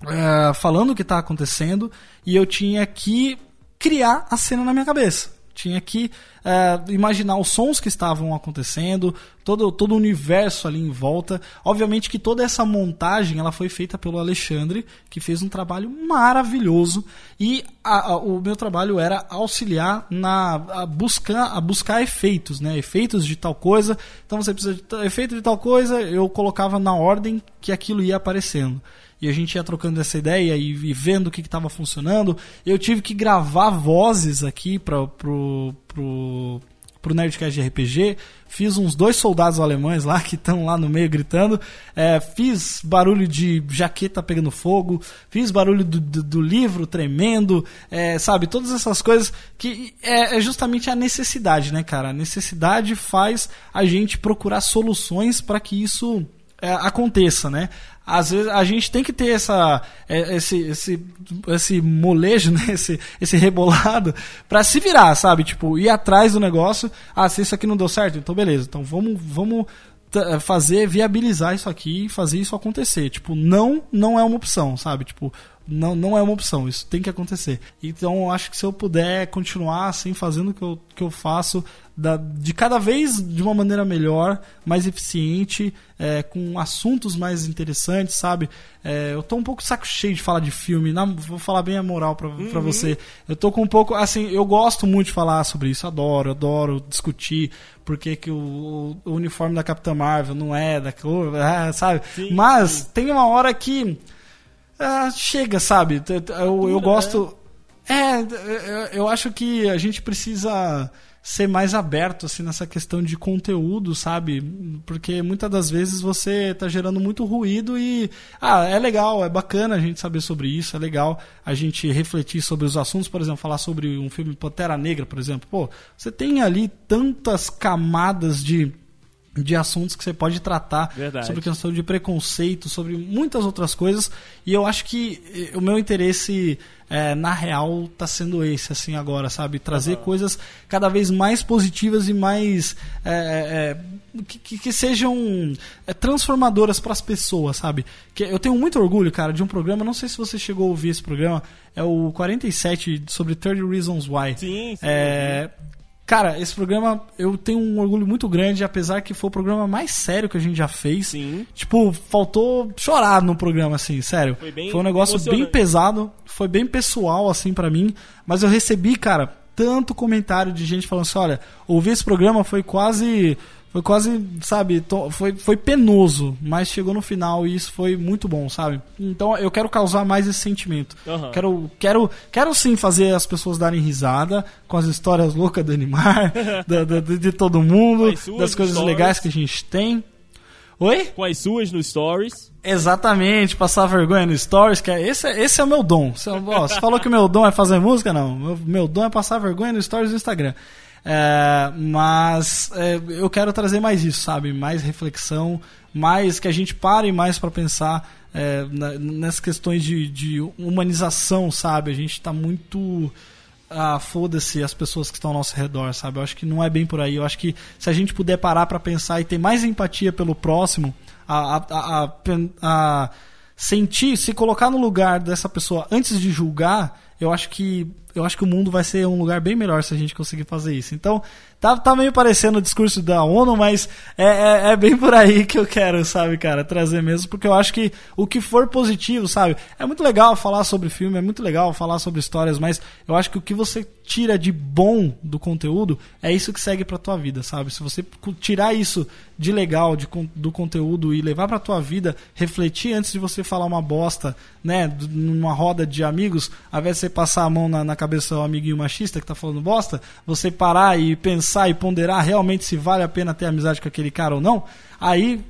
é, falando o que está acontecendo e eu tinha que criar a cena na minha cabeça. tinha que uh, imaginar os sons que estavam acontecendo, todo, todo o universo ali em volta. Obviamente que toda essa montagem ela foi feita pelo Alexandre, que fez um trabalho maravilhoso. E a, a, o meu trabalho era auxiliar na a buscar, a buscar efeitos, né? Efeitos de tal coisa. Então você precisa de efeito de tal coisa, eu colocava na ordem que aquilo ia aparecendo e a gente ia trocando essa ideia e, e vendo o que estava funcionando. Eu tive que gravar vozes aqui para pro, pro, pro Nerdcast de RPG. Fiz uns dois soldados alemães lá que estão lá no meio gritando. É, fiz barulho de jaqueta pegando fogo. Fiz barulho do, do, do livro tremendo. É, sabe, todas essas coisas que é, é justamente a necessidade, né, cara? A necessidade faz a gente procurar soluções para que isso é, aconteça, né? às vezes a gente tem que ter essa é, esse esse, esse molejo, né? esse, esse rebolado para se virar, sabe? Tipo, ir atrás do negócio. Ah, se isso aqui não deu certo, então beleza. Então vamos vamos fazer viabilizar isso aqui e fazer isso acontecer. Tipo, não não é uma opção, sabe? Tipo, não, não é uma opção, isso tem que acontecer. Então eu acho que se eu puder continuar assim, fazendo o que eu, que eu faço, da, de cada vez de uma maneira melhor, mais eficiente, é, com assuntos mais interessantes, sabe? É, eu tô um pouco saco cheio de falar de filme, na, vou falar bem a moral pra, uhum. pra você. Eu tô com um pouco, assim, eu gosto muito de falar sobre isso, adoro, adoro discutir porque que o, o uniforme da Capitã Marvel não é da cor, é, sabe? Sim, Mas sim. tem uma hora que ah, chega, sabe? Eu, eu gosto. É, eu acho que a gente precisa ser mais aberto assim nessa questão de conteúdo, sabe? Porque muitas das vezes você está gerando muito ruído e ah, é legal, é bacana a gente saber sobre isso, é legal a gente refletir sobre os assuntos, por exemplo, falar sobre um filme Pantera Negra, por exemplo. Pô, você tem ali tantas camadas de de assuntos que você pode tratar Verdade. sobre questão de preconceito, sobre muitas outras coisas. E eu acho que eh, o meu interesse é, na real está sendo esse assim agora, sabe? Trazer uhum. coisas cada vez mais positivas e mais é, é, que, que, sejam transformadoras para as pessoas, sabe? Que eu tenho muito orgulho, cara, de um programa. Não sei se você chegou a ouvir esse programa. É o 47 sobre 30 Reasons Why. Sim, sim. É, Cara, esse programa eu tenho um orgulho muito grande, apesar que foi o programa mais sério que a gente já fez. Sim. Tipo, faltou chorar no programa, assim, sério. Foi, bem foi um negócio bem pesado, foi bem pessoal, assim, para mim. Mas eu recebi, cara, tanto comentário de gente falando assim: olha, ouvir esse programa foi quase foi quase, sabe, foi, foi penoso, mas chegou no final e isso foi muito bom, sabe? Então eu quero causar mais esse sentimento. Uhum. Quero, quero, quero sim fazer as pessoas darem risada com as histórias loucas do Animar, da, da, de todo mundo, das coisas legais que a gente tem. Oi? Com as suas no Stories. Exatamente, passar vergonha no Stories, que é, esse, é, esse é o meu dom. Você, ó, você falou que o meu dom é fazer música? Não. Meu, meu dom é passar vergonha no Stories do Instagram. É, mas é, eu quero trazer mais isso, sabe? Mais reflexão, mais que a gente pare mais para pensar é, na, nessas questões de, de, humanização, sabe? A gente está muito. Ah, foda-se as pessoas que estão ao nosso redor, sabe? Eu acho que não é bem por aí. Eu acho que se a gente puder parar para pensar e ter mais empatia pelo próximo, a, a, a, a sentir, se colocar no lugar dessa pessoa antes de julgar, eu acho que eu acho que o mundo vai ser um lugar bem melhor se a gente conseguir fazer isso. Então, tá, tá meio parecendo o discurso da ONU, mas é, é, é, bem por aí que eu quero, sabe, cara, trazer mesmo, porque eu acho que o que for positivo, sabe, é muito legal falar sobre filme, é muito legal falar sobre histórias, mas eu acho que o que você tira de bom do conteúdo é isso que segue pra tua vida, sabe? Se você tirar isso de legal de, do conteúdo e levar pra tua vida, refletir antes de você falar uma bosta, né, numa roda de amigos, ao invés de você passar a mão na, na cabeça do amiguinho machista que tá falando bosta, você parar e pensar e ponderar realmente se vale a pena ter amizade com aquele cara ou não, aí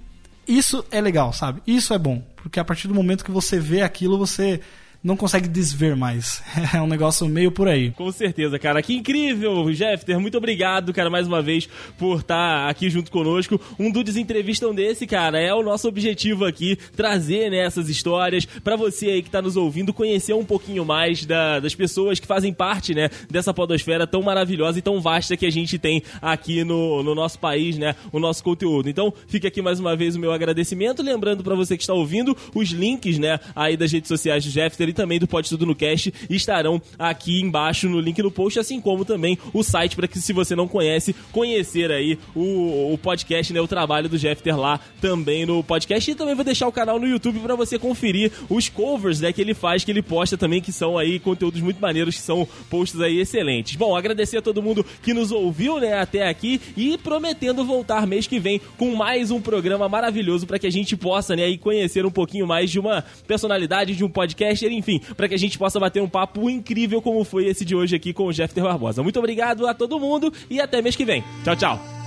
isso é legal, sabe? Isso é bom, porque a partir do momento que você vê aquilo, você não consegue desver mais. É um negócio meio por aí. Com certeza, cara. Que incrível, Jeffter. Muito obrigado, cara, mais uma vez, por estar aqui junto conosco. Um Dudes Entrevistam desse, cara, é o nosso objetivo aqui, trazer né, essas histórias para você aí que tá nos ouvindo, conhecer um pouquinho mais da, das pessoas que fazem parte, né, dessa podosfera tão maravilhosa e tão vasta que a gente tem aqui no, no nosso país, né, o nosso conteúdo. Então, fica aqui mais uma vez o meu agradecimento. Lembrando para você que está ouvindo, os links, né, aí das redes sociais do Jeffter e também do Pode Tudo no Cast estarão aqui embaixo no link no post, assim como também o site para que se você não conhece, conhecer aí o, o podcast, né, o trabalho do Jeffter lá também no podcast e também vou deixar o canal no YouTube para você conferir os covers, né, que ele faz, que ele posta também, que são aí conteúdos muito maneiros, que são posts aí excelentes. Bom, agradecer a todo mundo que nos ouviu, né, até aqui e prometendo voltar mês que vem com mais um programa maravilhoso para que a gente possa, né, aí conhecer um pouquinho mais de uma personalidade de um podcaster, enfim, para que a gente possa bater um papo incrível como foi esse de hoje aqui com o Jeff Barbosa. Muito obrigado a todo mundo e até mês que vem. Tchau, tchau.